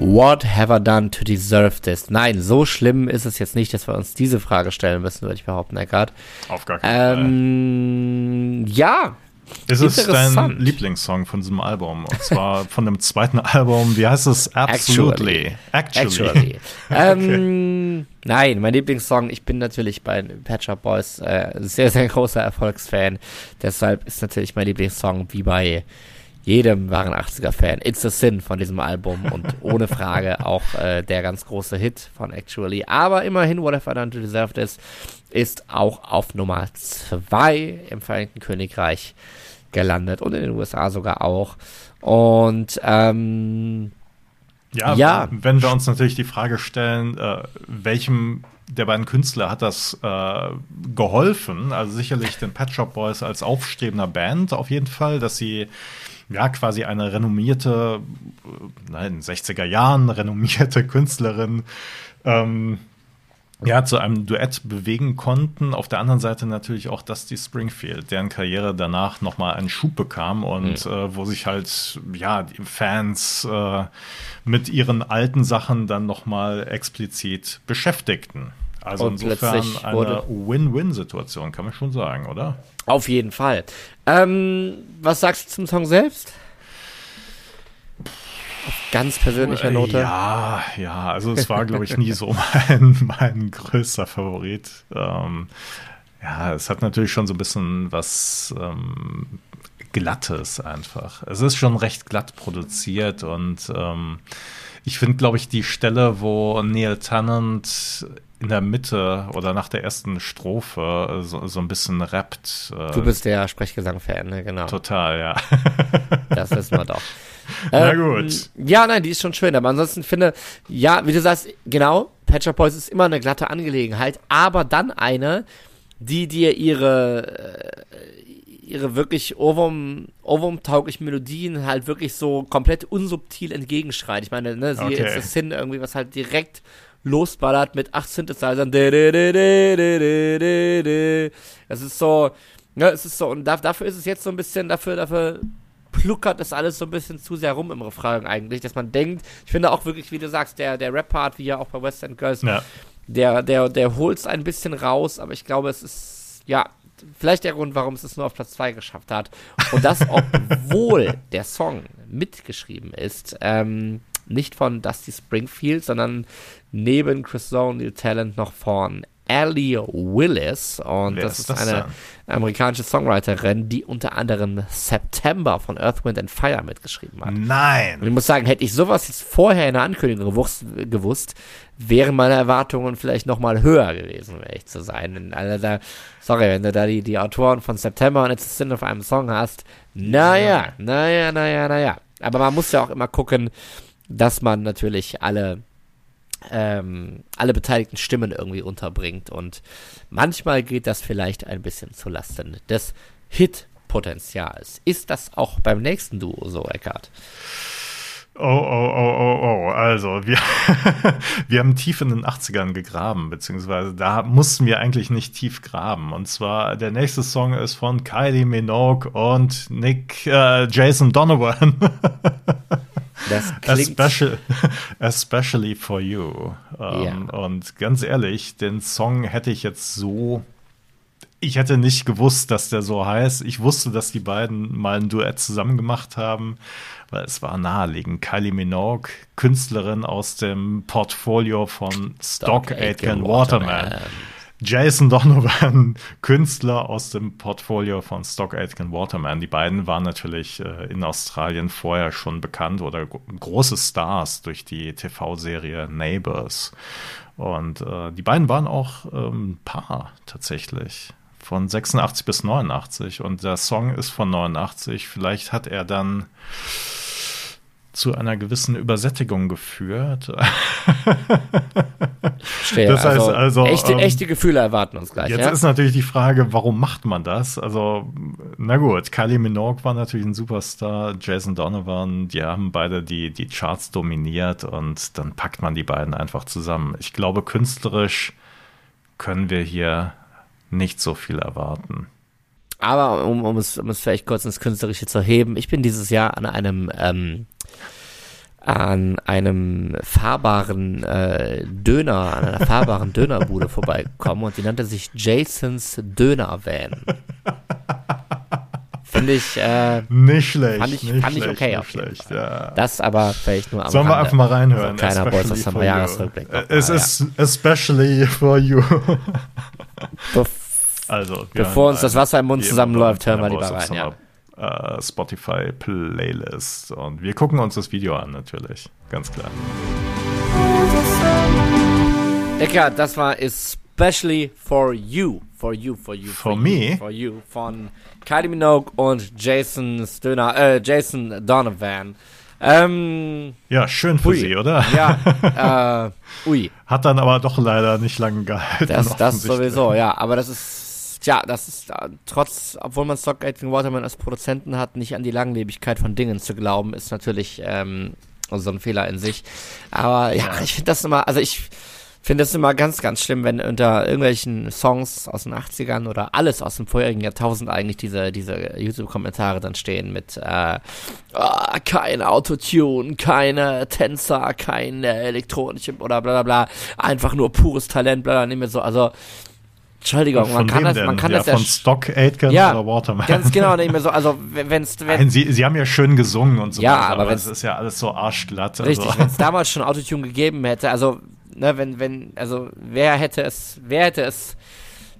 What have I done to deserve this? Nein, so schlimm ist es jetzt nicht, dass wir uns diese Frage stellen müssen, würde ich behaupten, Eckart. Auf gar keinen ähm, Fall. Ja. Ist es dein Lieblingssong von diesem Album? Und zwar von dem zweiten Album, wie heißt es? Absolutely. Actually. Actually. ähm, nein, mein Lieblingssong, ich bin natürlich bei Patch Up Boys äh, sehr, sehr großer Erfolgsfan. Deshalb ist natürlich mein Lieblingssong wie bei jedem wahren 80er-Fan. It's a Sin von diesem Album und ohne Frage auch äh, der ganz große Hit von Actually. Aber immerhin, Whatever Done to Deserve This ist auch auf Nummer 2 im Vereinigten Königreich gelandet und in den USA sogar auch. Und ähm, ja, ja, wenn wir uns natürlich die Frage stellen, äh, welchem der beiden Künstler hat das äh, geholfen, also sicherlich den Pet Shop Boys als aufstrebender Band auf jeden Fall, dass sie ja quasi eine renommierte, äh, nein, 60er Jahren renommierte Künstlerin ähm, ja, zu einem Duett bewegen konnten. Auf der anderen Seite natürlich auch Dusty Springfield, deren Karriere danach nochmal einen Schub bekam und mhm. äh, wo sich halt, ja, die Fans äh, mit ihren alten Sachen dann nochmal explizit beschäftigten. Also und insofern eine Win-Win-Situation, kann man schon sagen, oder? Auf jeden Fall. Ähm, was sagst du zum Song selbst? Auf ganz persönlicher Note. Ja, ja, also es war, glaube ich, nie so mein, mein größter Favorit. Ähm, ja, es hat natürlich schon so ein bisschen was ähm, Glattes einfach. Es ist schon recht glatt produziert und ähm, ich finde, glaube ich, die Stelle, wo Neil Tennant in der Mitte oder nach der ersten Strophe so, so ein bisschen rappt. Äh, du bist der Sprechgesang-Fan, ne? Genau. Total, ja. das wissen wir doch. Na ähm, gut. Ja, nein, die ist schon schön, aber ansonsten finde, ja, wie du sagst, genau, Patcher Boys ist immer eine glatte Angelegenheit, aber dann eine, die dir ihre, äh, ihre wirklich Ohrwurm, Ohrwurm-tauglichen Melodien halt wirklich so komplett unsubtil entgegenschreit. Ich meine, ne, sie okay. ist das Sinn irgendwie, was halt direkt losballert mit acht Synthesizern. Es ist so, ja, es ist so, und dafür ist es jetzt so ein bisschen, dafür, dafür pluckert es alles so ein bisschen zu sehr rum im Refrain eigentlich, dass man denkt, ich finde auch wirklich, wie du sagst, der, der Rap-Part, wie ja auch bei West End Girls, ja. der, der, der holt es ein bisschen raus, aber ich glaube, es ist, ja, vielleicht der Grund, warum es es nur auf Platz 2 geschafft hat. Und das, obwohl der Song mitgeschrieben ist, ähm, nicht von Dusty Springfield, sondern neben Chris Zone, Neil Talent noch von Ellie Willis. Und Wer das ist, das eine dann? amerikanische Songwriterin, die unter anderem September von Earth, Wind and Fire mitgeschrieben hat. Nein! Und ich muss sagen, hätte ich sowas jetzt vorher in der Ankündigung gewusst, gewusst wären meine Erwartungen vielleicht nochmal höher gewesen, um ehrlich zu sein. Also da, sorry, wenn du da die, die Autoren von September und It's a Sin auf einem Song hast, naja, naja, naja, naja. Aber man muss ja auch immer gucken, dass man natürlich alle ähm, alle beteiligten Stimmen irgendwie unterbringt. Und manchmal geht das vielleicht ein bisschen zu Lasten des Hit-Potenzials. Ist das auch beim nächsten Duo so, Eckart? Oh, oh, oh, oh, oh. Also, wir, wir haben tief in den 80ern gegraben, beziehungsweise da mussten wir eigentlich nicht tief graben. Und zwar, der nächste Song ist von Kylie Minogue und Nick, äh, Jason Donovan. Das klingt Especially, especially for you. Ähm, ja. Und ganz ehrlich, den Song hätte ich jetzt so. Ich hätte nicht gewusst, dass der so heißt. Ich wusste, dass die beiden mal ein Duett zusammen gemacht haben, weil es war naheliegend. Kylie Minogue, Künstlerin aus dem Portfolio von Stock, Stock Aitken Waterman. Waterman. Jason Donovan, Künstler aus dem Portfolio von Stock Aitken Waterman. Die beiden waren natürlich äh, in Australien vorher schon bekannt oder große Stars durch die TV-Serie Neighbors. Und äh, die beiden waren auch ähm, Paar tatsächlich. Von 86 bis 89. Und der Song ist von 89. Vielleicht hat er dann zu einer gewissen Übersättigung geführt. Verstehe. Das heißt also, also echte, ähm, echte Gefühle erwarten uns gleich. Jetzt ja? ist natürlich die Frage, warum macht man das? Also, na gut, Kylie Minogue war natürlich ein Superstar, Jason Donovan, die haben beide die, die Charts dominiert und dann packt man die beiden einfach zusammen. Ich glaube, künstlerisch können wir hier nicht so viel erwarten. Aber um, um, es, um es vielleicht kurz ins Künstlerische zu heben, ich bin dieses Jahr an einem ähm, an einem fahrbaren äh, Döner, an einer fahrbaren Dönerbude vorbeigekommen und die nannte sich Jasons Döner Van. Finde ich, äh, nicht schlecht. Fand ich, nicht fand schlecht, ich okay auf schlecht, ja. Das aber vielleicht nur am Sollen wir einfach mal reinhören? Also kleiner Boys aus dem Jahresrückblick. Es ist especially for you. Bef also, bevor uns das Wasser im Mund zusammenläuft, hören wir lieber rein. Ja äh, Spotify Playlist. Und wir gucken uns das Video an, natürlich. Ganz klar. Eckart, das war Especially for You. For You, for You. For, for me? You, for You. Von Kylie Minogue und Jason Stöner, äh, Jason Donovan. Ähm, ja, schön für ui. sie, oder? Ja, äh, ui. Hat dann aber doch leider nicht lange gehalten. Das, das sowieso, ja. Aber das ist Tja, das ist äh, trotz, obwohl man Stock Aitken Waterman als Produzenten hat, nicht an die Langlebigkeit von Dingen zu glauben, ist natürlich ähm, so ein Fehler in sich. Aber ja, ich finde das immer, also ich finde das immer ganz, ganz schlimm, wenn unter irgendwelchen Songs aus den 80ern oder alles aus dem vorherigen Jahrtausend eigentlich diese, diese YouTube-Kommentare dann stehen mit äh, oh, kein Autotune, keine Tänzer, keine elektronische oder bla bla bla, einfach nur pures Talent, bla bla, nicht mehr so, also Entschuldigung, man kann, das, man kann ja, das ja. Von Stock Aitken ja, oder Waterman. Ganz genau, nicht mehr so. Also, wenn's, wenn Nein, sie, sie haben ja schön gesungen und so ja, weiter, aber, aber es ist ja alles so arschglatt. Richtig, also. wenn es damals schon Autotune gegeben hätte, also, ne, wenn, wenn, also, wer hätte es, wer hätte es,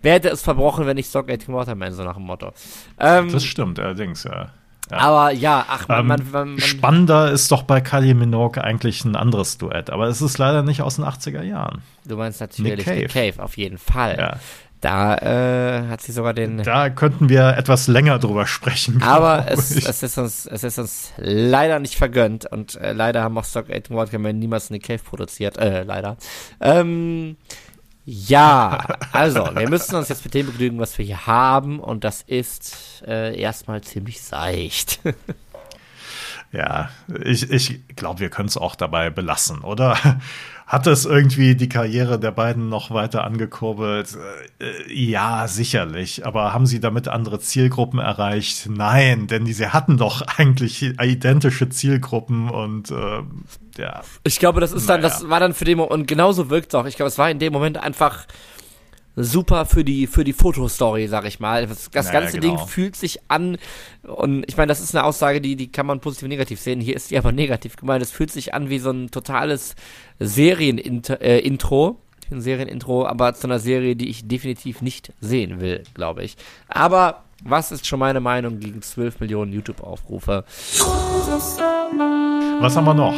wer hätte es verbrochen, wenn nicht Stock Aitken Waterman, so nach dem Motto. Ähm, das stimmt, allerdings, ja. Ja. Aber ja, ach, man, ähm, man, man, man, Spannender ist doch bei Kylie Minogue eigentlich ein anderes Duett, aber es ist leider nicht aus den 80er Jahren. Du meinst natürlich Nick Cave, Nick Cave auf jeden Fall. Ja. Da äh, hat sie sogar den. Da könnten wir etwas länger drüber sprechen. Aber es, es, ist uns, es ist uns leider nicht vergönnt und äh, leider haben auch Stock Aitken Waterman niemals eine Cave produziert. Äh, leider. Ähm, ja, also, wir müssen uns jetzt mit dem begnügen, was wir hier haben und das ist äh, erstmal ziemlich seicht. Ja, ich, ich glaube, wir können es auch dabei belassen, oder? Hat es irgendwie die Karriere der beiden noch weiter angekurbelt? Äh, ja, sicherlich. Aber haben sie damit andere Zielgruppen erreicht? Nein, denn sie hatten doch eigentlich identische Zielgruppen und äh, ja. Ich glaube, das ist dann, naja. das war dann für den Moment, und genauso wirkt es auch. Ich glaube, es war in dem Moment einfach super für die für die Fotostory, sag ich mal. Das, das naja, ganze genau. Ding fühlt sich an und ich meine, das ist eine Aussage, die die kann man positiv und negativ sehen. Hier ist die aber negativ gemeint. Es fühlt sich an wie so ein totales Serienintro, äh, Intro, ein Serienintro, aber zu einer Serie, die ich definitiv nicht sehen will, glaube ich. Aber was ist schon meine Meinung gegen 12 Millionen YouTube-Aufrufe? Was haben wir noch?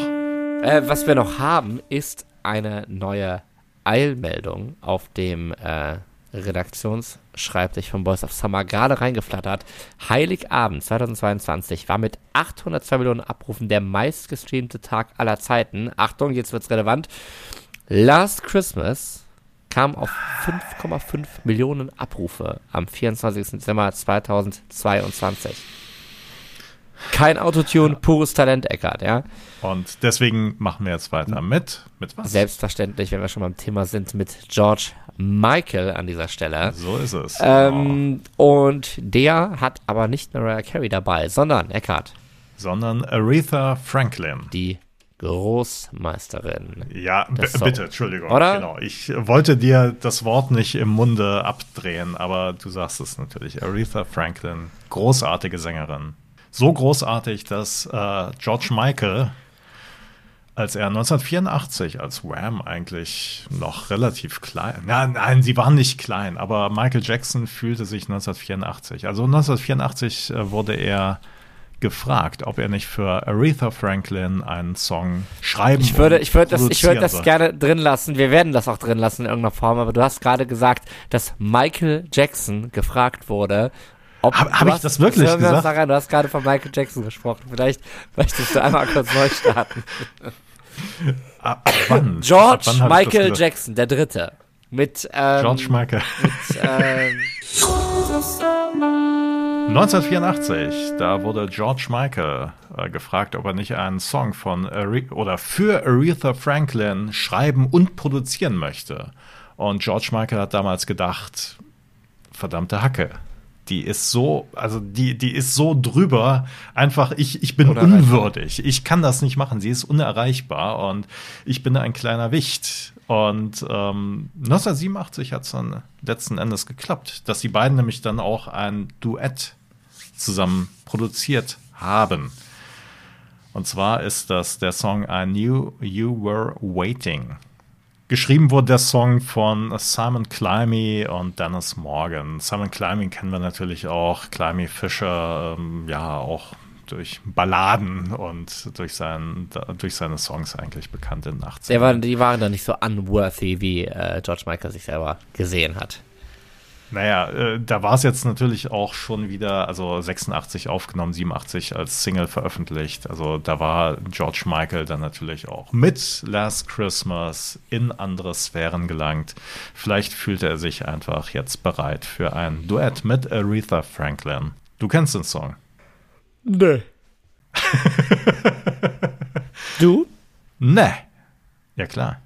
Äh, was wir noch haben, ist eine neue Eilmeldung auf dem äh, Redaktionsschreibtisch von Boys of Summer gerade reingeflattert. Heiligabend 2022 war mit 802 Millionen Abrufen der meistgestreamte Tag aller Zeiten. Achtung, jetzt wird's relevant. Last Christmas kam auf 5,5 Millionen Abrufe am 24. Dezember 2022. Kein Autotune, pures Talent, Eckart, ja. Und deswegen machen wir jetzt weiter mit. Mit was? Selbstverständlich, wenn wir schon beim Thema sind, mit George Michael an dieser Stelle. So ist es. Ähm, oh. Und der hat aber nicht Mariah Carey dabei, sondern Eckart. Sondern Aretha Franklin. Die Großmeisterin. Ja, bitte, Entschuldigung. Oder? Genau. Ich wollte dir das Wort nicht im Munde abdrehen, aber du sagst es natürlich. Aretha Franklin, großartige Sängerin so großartig, dass äh, George Michael, als er 1984 als Wham eigentlich noch relativ klein, na, nein, sie waren nicht klein, aber Michael Jackson fühlte sich 1984. Also 1984 äh, wurde er gefragt, ob er nicht für Aretha Franklin einen Song schreiben Ich würde, ich würde das, ich würde das gerne drin lassen. Wir werden das auch drin lassen in irgendeiner Form. Aber du hast gerade gesagt, dass Michael Jackson gefragt wurde, habe hab ich das wirklich das gesagt? Daran, du hast gerade von Michael Jackson gesprochen. Vielleicht möchtest du einmal kurz neu starten. Ab wann? George Ab wann Michael Jackson, der Dritte. Mit, ähm, George Michael. Mit, ähm, 1984, da wurde George Michael äh, gefragt, ob er nicht einen Song von Are oder für Aretha Franklin schreiben und produzieren möchte. Und George Michael hat damals gedacht, verdammte Hacke, die ist so, also die, die ist so drüber, einfach, ich, ich bin unwürdig. Ich kann das nicht machen. Sie ist unerreichbar und ich bin ein kleiner Wicht. Und ähm, 1987 hat es dann letzten Endes geklappt, dass die beiden nämlich dann auch ein Duett zusammen produziert haben. Und zwar ist das der Song I Knew You Were Waiting. Geschrieben wurde der Song von Simon Climby und Dennis Morgan. Simon Climby kennen wir natürlich auch. Climby Fischer, ähm, ja, auch durch Balladen und durch, sein, durch seine Songs eigentlich bekannt in den 80ern. War, die waren dann nicht so unworthy, wie äh, George Michael sich selber gesehen hat. Naja, äh, da war es jetzt natürlich auch schon wieder, also 86 aufgenommen, 87 als Single veröffentlicht. Also da war George Michael dann natürlich auch mit Last Christmas in andere Sphären gelangt. Vielleicht fühlte er sich einfach jetzt bereit für ein Duett mit Aretha Franklin. Du kennst den Song? Nee. du? Nee. Ja, klar.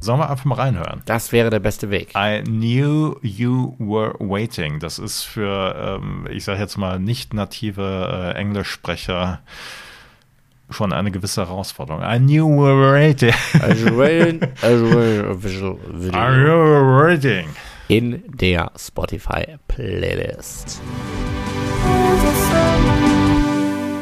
Sollen wir einfach mal reinhören? Das wäre der beste Weg. I knew you were waiting. Das ist für, ähm, ich sage jetzt mal, nicht native äh, Englischsprecher schon eine gewisse Herausforderung. I knew you were waiting. Waiting, also visual video. I were waiting. In der Spotify Playlist.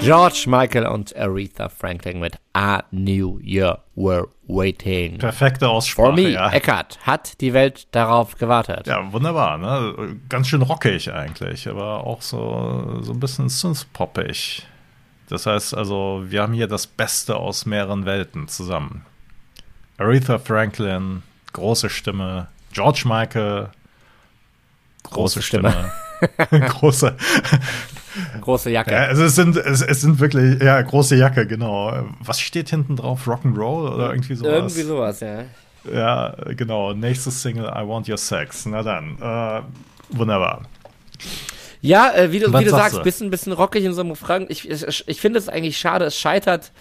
George Michael und Aretha Franklin mit I Knew You Were Waiting. Perfekte Aussprache, For me, ja. Eckart, hat die Welt darauf gewartet. Ja, wunderbar, ne? Ganz schön rockig eigentlich, aber auch so, so ein bisschen synth-poppig. Das heißt also, wir haben hier das Beste aus mehreren Welten zusammen. Aretha Franklin, große Stimme. George Michael, große, große Stimme. Stimme. große, Große Jacke. Ja, also es sind, es, es, sind wirklich, ja, große Jacke, genau. Was steht hinten drauf? Rock'n'Roll oder irgendwie sowas? Irgendwie sowas, ja. Ja, genau. Nächstes Single, I Want Your Sex. Na dann, äh, wunderbar. Ja, äh, wie du, wie du sagst, du? bisschen, bisschen rockig in so einem Refrain. Ich, ich, ich finde es eigentlich schade, es scheitert,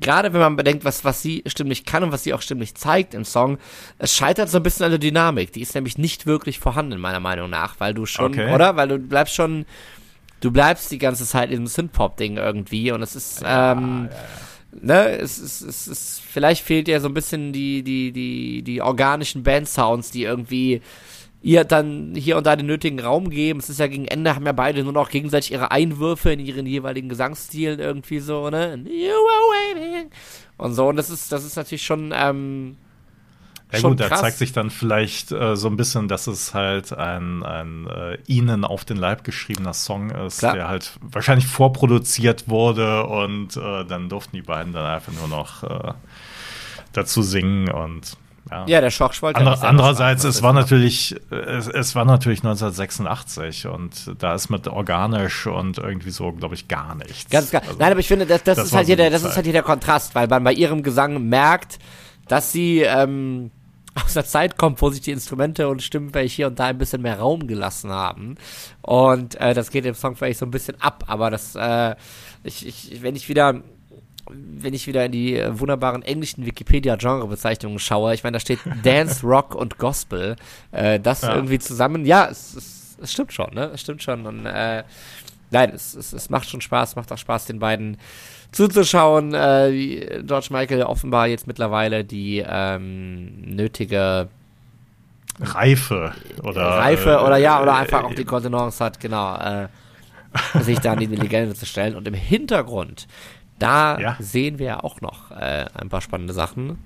gerade wenn man bedenkt, was, was sie stimmlich kann und was sie auch stimmlich zeigt im Song, es scheitert so ein bisschen an der Dynamik. Die ist nämlich nicht wirklich vorhanden, meiner Meinung nach, weil du schon, okay. oder? Weil du bleibst schon, du bleibst die ganze Zeit in diesem Synthpop-Ding irgendwie und es ist, ähm, ja, ja ne, es ist, es ist, vielleicht fehlt ja so ein bisschen die, die, die, die organischen Band-Sounds, die irgendwie ihr dann hier und da den nötigen Raum geben. Es ist ja gegen Ende, haben ja beide nur noch gegenseitig ihre Einwürfe in ihren jeweiligen Gesangsstilen irgendwie so, ne? You are waiting. Und so, und das ist, das ist natürlich schon, ähm, ja gut, da zeigt sich dann vielleicht äh, so ein bisschen, dass es halt ein, ein äh, ihnen auf den Leib geschriebener Song ist, Klar. der halt wahrscheinlich vorproduziert wurde und äh, dann durften die beiden dann einfach nur noch äh, dazu singen und ja. ja, der Schoch wollte Ander, Andererseits, es war natürlich, es, es, war natürlich 1986 und da ist mit organisch und irgendwie so, glaube ich, gar nichts. Ganz klar. Also, Nein, aber ich finde, das, das, das ist halt hier der, das ist halt hier der Kontrast, weil man bei ihrem Gesang merkt, dass sie ähm, aus der Zeit kommt, wo sich die Instrumente und Stimmen vielleicht hier und da ein bisschen mehr Raum gelassen haben. Und äh, das geht im Song vielleicht so ein bisschen ab, aber das, äh, ich, ich, wenn ich wieder wenn ich wieder in die äh, wunderbaren englischen Wikipedia-Genre-Bezeichnungen schaue, ich meine, da steht Dance, Rock und Gospel, äh, das ja. irgendwie zusammen, ja, es, es, es, stimmt schon, ne? Es stimmt schon. Und äh, nein, es, es, es macht schon Spaß, macht auch Spaß, den beiden zuzuschauen, äh, wie George Michael offenbar jetzt mittlerweile die ähm, nötige Reife oder Reife oder ja oder einfach auch die Kontenance hat, genau, äh, sich da an die Legende zu stellen. Und im Hintergrund, da ja. sehen wir ja auch noch äh, ein paar spannende Sachen.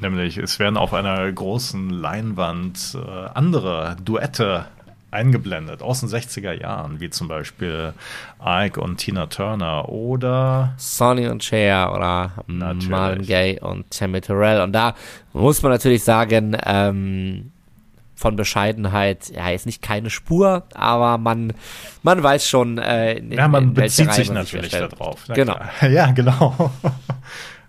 Nämlich, es werden auf einer großen Leinwand äh, andere Duette eingeblendet aus den 60er Jahren, wie zum Beispiel Ike und Tina Turner oder Sonny und Cher oder natürlich. Marvin Gaye und Tammy Terrell. Und da muss man natürlich sagen, ähm, von Bescheidenheit, ja, ist nicht keine Spur, aber man, man weiß schon, äh, in, Ja, man bezieht sich natürlich darauf. Genau. Klar. Ja, genau.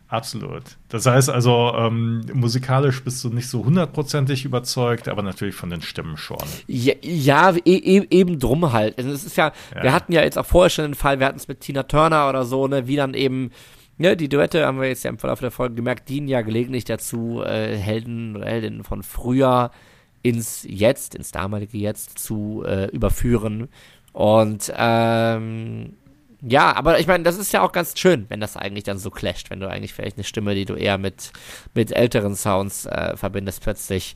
Absolut. Das heißt also, ähm, musikalisch bist du nicht so hundertprozentig überzeugt, aber natürlich von den Stimmen schon. Ja, ja e e eben drum halt. Also es ist ja, ja, wir hatten ja jetzt auch vorher schon den Fall, wir hatten es mit Tina Turner oder so, ne, wie dann eben, ne, die Duette haben wir jetzt ja im Verlauf der Folge gemerkt, dienen ja gelegentlich dazu, äh, Helden oder Heldinnen von früher ins Jetzt, ins damalige Jetzt zu äh, überführen. Und ähm, ja, aber ich meine, das ist ja auch ganz schön, wenn das eigentlich dann so clasht, wenn du eigentlich vielleicht eine Stimme, die du eher mit, mit älteren Sounds äh, verbindest, plötzlich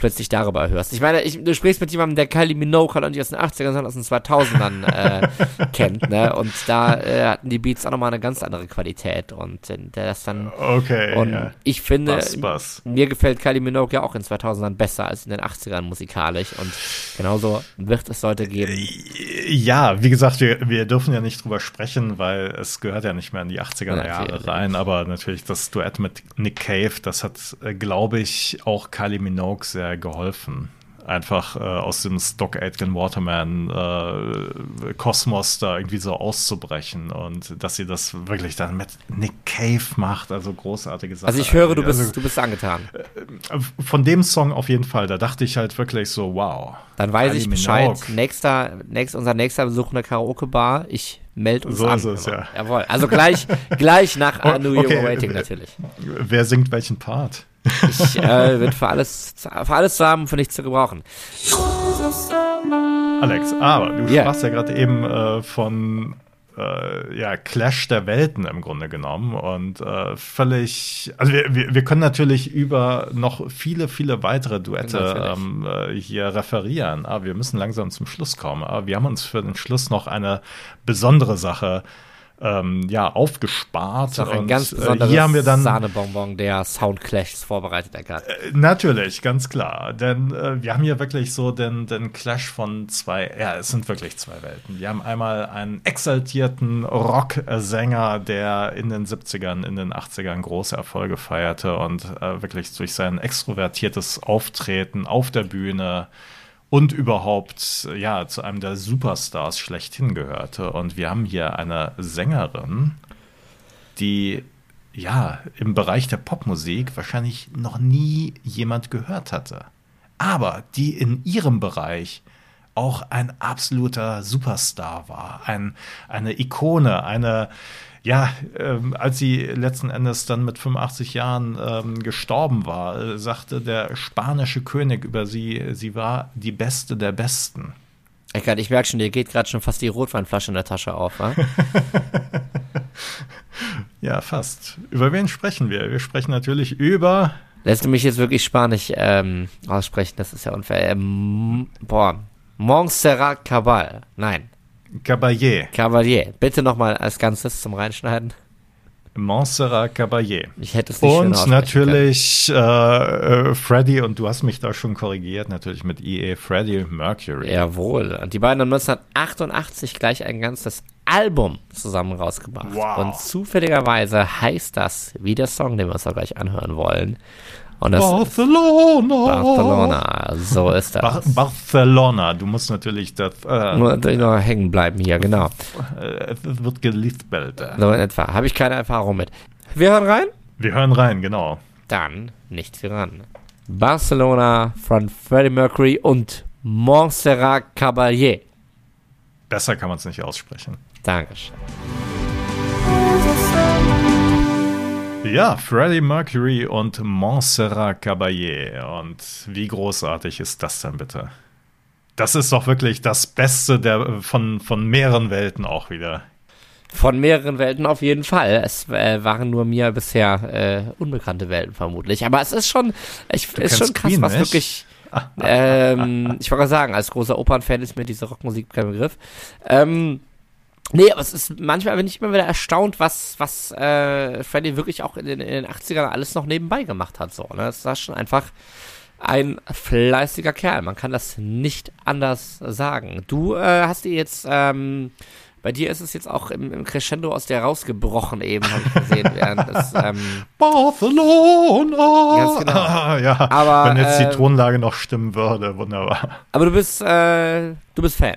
plötzlich darüber hörst. Ich meine, ich, du sprichst mit jemandem, der Kylie Minogue halt auch nicht aus den 80ern, sondern aus den 2000ern äh, kennt, ne? Und da äh, hatten die Beats auch nochmal eine ganz andere Qualität und äh, der das dann Okay. Und ja. ich finde, Bass, Bass. mir gefällt Kylie Minogue ja auch in 2000ern besser als in den 80ern musikalisch und genauso wird es Leute geben. Ja, wie gesagt, wir, wir dürfen ja nicht drüber sprechen, weil es gehört ja nicht mehr in die 80er ja, Jahre rein, aber natürlich das Duett mit Nick Cave, das hat, äh, glaube ich, auch Kylie Minogue sehr geholfen. Einfach äh, aus dem Stock Aitken Waterman äh, Kosmos da irgendwie so auszubrechen und dass sie das wirklich dann mit Nick Cave macht, also großartige Sachen. Also ich höre, du bist, also, du bist angetan. Äh, von dem Song auf jeden Fall, da dachte ich halt wirklich so, wow. Dann weiß ich Bescheid. Nächster, nächst, unser nächster Besuch in der Karaoke-Bar, ich melde uns so an. So ist es, ja. Jawohl. Also gleich, gleich nach oh, New York okay. Waiting natürlich. Wer singt welchen Part? Ich äh, bin für alles, für alles zu haben, für nichts zu gebrauchen. Alex, aber du yeah. sprachst ja gerade eben äh, von äh, ja, Clash der Welten im Grunde genommen und äh, völlig, also wir, wir, wir, können natürlich über noch viele, viele weitere Duette ähm, äh, hier referieren, aber wir müssen langsam zum Schluss kommen. Aber wir haben uns für den Schluss noch eine besondere Sache äh, ähm, ja, aufgespart. Das ist auch ein und, ganz besonderes äh, hier haben wir dann, Sahnebonbon der Soundclashs vorbereitet, Eckart. Äh, natürlich, ganz klar. Denn äh, wir haben hier wirklich so den, den Clash von zwei, ja, es sind wirklich zwei Welten. Wir haben einmal einen exaltierten Rocksänger, der in den 70ern, in den 80ern große Erfolge feierte und äh, wirklich durch sein extrovertiertes Auftreten auf der Bühne und überhaupt ja zu einem der Superstars schlechthin gehörte. Und wir haben hier eine Sängerin, die ja im Bereich der Popmusik wahrscheinlich noch nie jemand gehört hatte, aber die in ihrem Bereich auch ein absoluter Superstar war, ein, eine Ikone, eine ja, ähm, als sie letzten Endes dann mit 85 Jahren ähm, gestorben war, äh, sagte der spanische König über sie, sie war die Beste der Besten. Eckart, ich merke schon, dir geht gerade schon fast die Rotweinflasche in der Tasche auf, wa? ja, fast. Über wen sprechen wir? Wir sprechen natürlich über. Lässt du mich jetzt wirklich Spanisch ähm, aussprechen? Das ist ja unfair. Ähm, boah, Montserrat Cabal. Nein. Caballé. Caballé. Bitte nochmal als Ganzes zum Reinschneiden. Montserrat Caballé. Ich hätte es nicht Und natürlich äh, äh, Freddie, und du hast mich da schon korrigiert, natürlich mit EA Freddie Mercury. Jawohl. Und die beiden haben 1988 gleich ein ganzes Album zusammen rausgebracht. Wow. Und zufälligerweise heißt das, wie der Song, den wir uns auch gleich anhören wollen. Und das Barcelona. Barcelona, so ist das. Bar Barcelona, du musst natürlich das. Äh, Nur natürlich noch hängen bleiben hier, genau. äh, es wird gelispelt. So in etwa. Habe ich keine Erfahrung mit. Wir hören rein? Wir hören rein, genau. Dann nicht wir ran. Barcelona von Freddie Mercury und Montserrat Caballé. Besser kann man es nicht aussprechen. Dankeschön. Ja, Freddie Mercury und Montserrat Caballé. Und wie großartig ist das denn bitte? Das ist doch wirklich das Beste der, von, von mehreren Welten auch wieder. Von mehreren Welten auf jeden Fall. Es äh, waren nur mir bisher äh, unbekannte Welten vermutlich. Aber es ist schon, ich, ist schon krass, Queen was nicht? wirklich. ähm, ich wollte gerade sagen, als großer Opernfan ist mir diese Rockmusik kein Begriff. Ähm, nee, aber es ist manchmal bin ich immer wieder erstaunt, was, was äh, Freddie wirklich auch in den, in den 80ern alles noch nebenbei gemacht hat. So, ne? Das war schon einfach ein fleißiger Kerl. Man kann das nicht anders sagen. Du äh, hast dir jetzt, ähm, bei dir ist es jetzt auch im, im Crescendo aus der rausgebrochen eben, habe ich gesehen, während es, ähm, Barcelona! Ganz genau. Ah, ja, Aber, wenn jetzt äh, die Tonlage noch stimmen würde, wunderbar. aber du bist, äh, du bist Fan.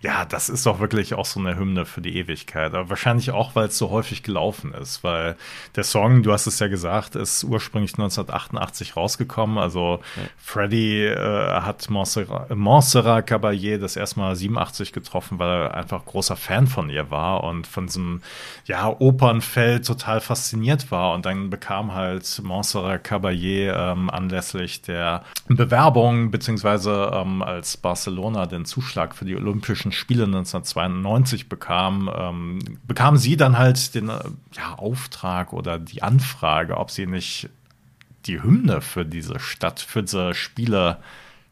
Ja, das ist doch wirklich auch so eine Hymne für die Ewigkeit. Aber wahrscheinlich auch, weil es so häufig gelaufen ist. Weil der Song, du hast es ja gesagt, ist ursprünglich 1988 rausgekommen. Also Freddie äh, hat Montserrat, Montserrat Caballé das erstmal 87 getroffen, weil er einfach großer Fan von ihr war und von diesem ja, Opernfeld total fasziniert war. Und dann bekam halt Montserrat Caballé ähm, anlässlich der Bewerbung beziehungsweise ähm, als Barcelona den Zuschlag für die Olympischen Spiele 1992 bekam, ähm, bekam sie dann halt den äh, ja, Auftrag oder die Anfrage, ob sie nicht die Hymne für diese Stadt, für diese Spiele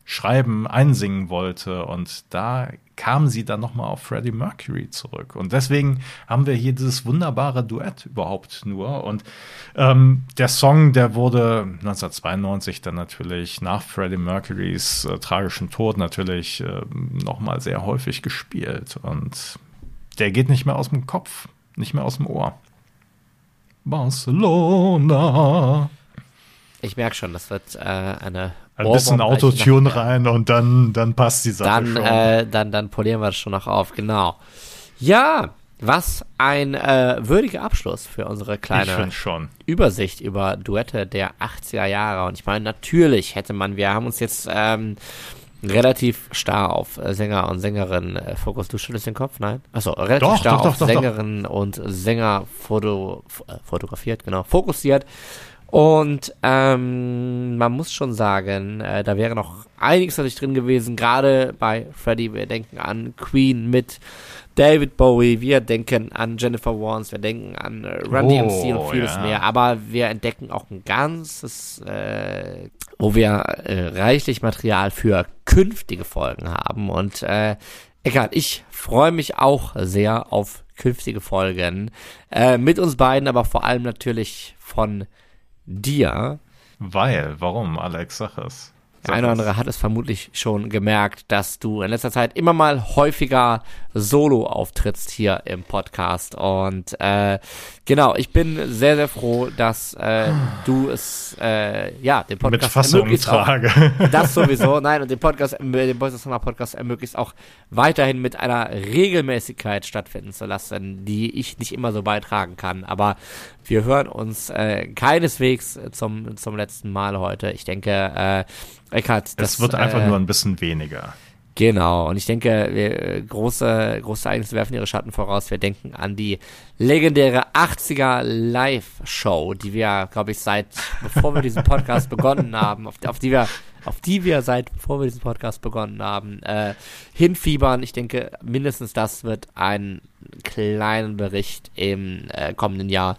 schreiben, einsingen wollte. Und da kam sie dann nochmal auf Freddie Mercury zurück. Und deswegen haben wir hier dieses wunderbare Duett überhaupt nur. Und ähm, der Song, der wurde 1992 dann natürlich nach Freddie Mercurys äh, tragischem Tod natürlich äh, nochmal sehr häufig gespielt. Und der geht nicht mehr aus dem Kopf, nicht mehr aus dem Ohr. Barcelona. Ich merke schon, das wird äh, eine Ein bisschen Autotune rein und dann, dann passt die Sache Dann, schon. äh, dann, dann polieren wir das schon noch auf, genau. Ja, was ein äh, würdiger Abschluss für unsere kleine. Übersicht über Duette der 80er Jahre. Und ich meine, natürlich hätte man, wir haben uns jetzt ähm, relativ starr auf Sänger und Sängerinnen äh, fokussiert. Du schüttelst den Kopf? Nein? Achso, relativ Doch, starr doch, doch, auf. Sängerinnen und Sänger foto, äh, fotografiert, genau, fokussiert. Und ähm, man muss schon sagen, äh, da wäre noch einiges natürlich drin gewesen, gerade bei Freddie. Wir denken an Queen mit David Bowie, wir denken an Jennifer Warnes, wir denken an äh, Run Oh, DMC und vieles ja. mehr. Aber wir entdecken auch ein ganzes, äh, wo wir äh, reichlich Material für künftige Folgen haben. Und äh, egal, ich freue mich auch sehr auf künftige Folgen. Äh, mit uns beiden, aber vor allem natürlich von dir. Weil, warum, Alex, sag es. Der eine oder andere hat es vermutlich schon gemerkt, dass du in letzter Zeit immer mal häufiger solo auftrittst hier im Podcast. Und äh, genau, ich bin sehr, sehr froh, dass äh, du es, äh, ja, den Mit Podcast Fassung ermöglicht auch, trage. das sowieso, nein, und den Podcast, äh, den Boys of Summer Podcast ermöglicht auch weiterhin mit einer Regelmäßigkeit stattfinden zu lassen, die ich nicht immer so beitragen kann. Aber wir hören uns äh, keineswegs zum, zum letzten Mal heute. Ich denke, äh, Eckhard, das Es wird einfach äh, nur ein bisschen weniger. Genau, und ich denke, wir, große, große Ereignisse werfen ihre Schatten voraus. Wir denken an die legendäre 80er Live-Show, die wir, glaube ich, seit bevor wir diesen Podcast begonnen haben, auf, auf, die wir, auf die wir seit bevor wir diesen Podcast begonnen haben, äh, hinfiebern. Ich denke, mindestens das wird einen kleinen Bericht im äh, kommenden Jahr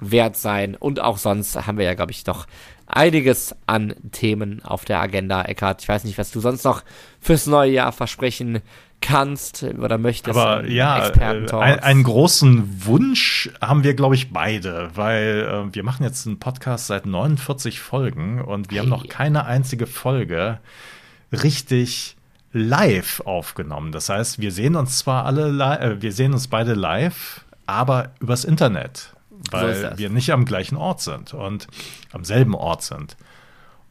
wert sein. Und auch sonst haben wir ja, glaube ich, noch einiges an Themen auf der Agenda, Eckhard. Ich weiß nicht, was du sonst noch fürs neue Jahr versprechen kannst oder möchtest. Aber ja, äh, ein, einen großen Wunsch haben wir, glaube ich, beide, weil äh, wir machen jetzt einen Podcast seit 49 Folgen und wir hey. haben noch keine einzige Folge richtig live aufgenommen. Das heißt, wir sehen uns zwar alle, äh, wir sehen uns beide live, aber übers Internet weil wir nicht am gleichen Ort sind und am selben Ort sind.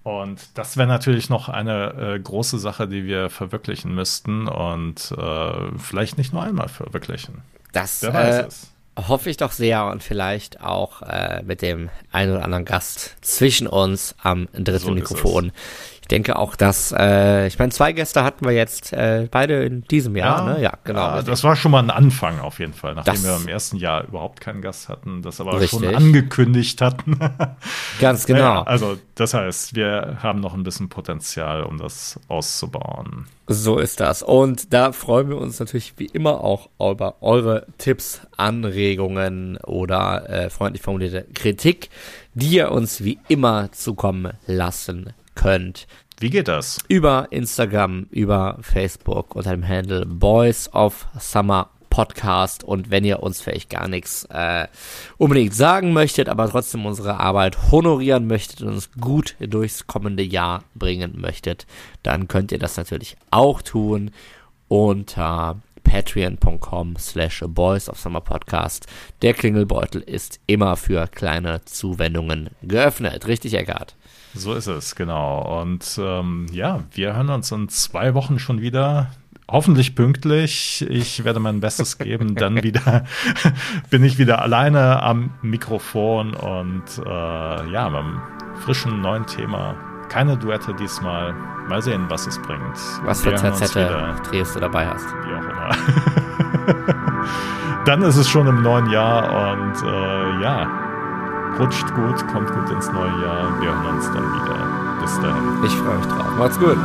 Und das wäre natürlich noch eine äh, große Sache, die wir verwirklichen müssten und äh, vielleicht nicht nur einmal verwirklichen. Das Wer weiß äh, es. hoffe ich doch sehr und vielleicht auch äh, mit dem einen oder anderen Gast zwischen uns am dritten so Mikrofon ich denke auch, dass, äh, ich meine, zwei Gäste hatten wir jetzt äh, beide in diesem Jahr, ja, ne? Ja, genau. Ja, das war schon mal ein Anfang auf jeden Fall, nachdem das, wir im ersten Jahr überhaupt keinen Gast hatten, das aber richtig. schon angekündigt hatten. Ganz genau. Ja, also, das heißt, wir haben noch ein bisschen Potenzial, um das auszubauen. So ist das. Und da freuen wir uns natürlich wie immer auch über eure Tipps, Anregungen oder äh, freundlich formulierte Kritik, die ihr uns wie immer zukommen lassen könnt. Wie geht das? Über Instagram, über Facebook unter dem Handle Boys of Summer Podcast. Und wenn ihr uns vielleicht gar nichts äh, unbedingt sagen möchtet, aber trotzdem unsere Arbeit honorieren möchtet und uns gut durchs kommende Jahr bringen möchtet, dann könnt ihr das natürlich auch tun unter patreon.com slash boys of summer podcast. Der Klingelbeutel ist immer für kleine Zuwendungen geöffnet. Richtig, Eckart? So ist es, genau. Und ähm, ja, wir hören uns in zwei Wochen schon wieder. Hoffentlich pünktlich. Ich werde mein Bestes geben. Dann wieder bin ich wieder alleine am Mikrofon und äh, ja, beim frischen neuen Thema. Keine Duette diesmal. Mal sehen, was es bringt. Was für ZZ drehst du dabei hast. Wie auch immer. Dann ist es schon im neuen Jahr und äh, ja, Rutscht gut, kommt gut ins neue Jahr. Wir hören uns dann wieder. Bis dahin. Ich freue mich drauf. Macht's gut.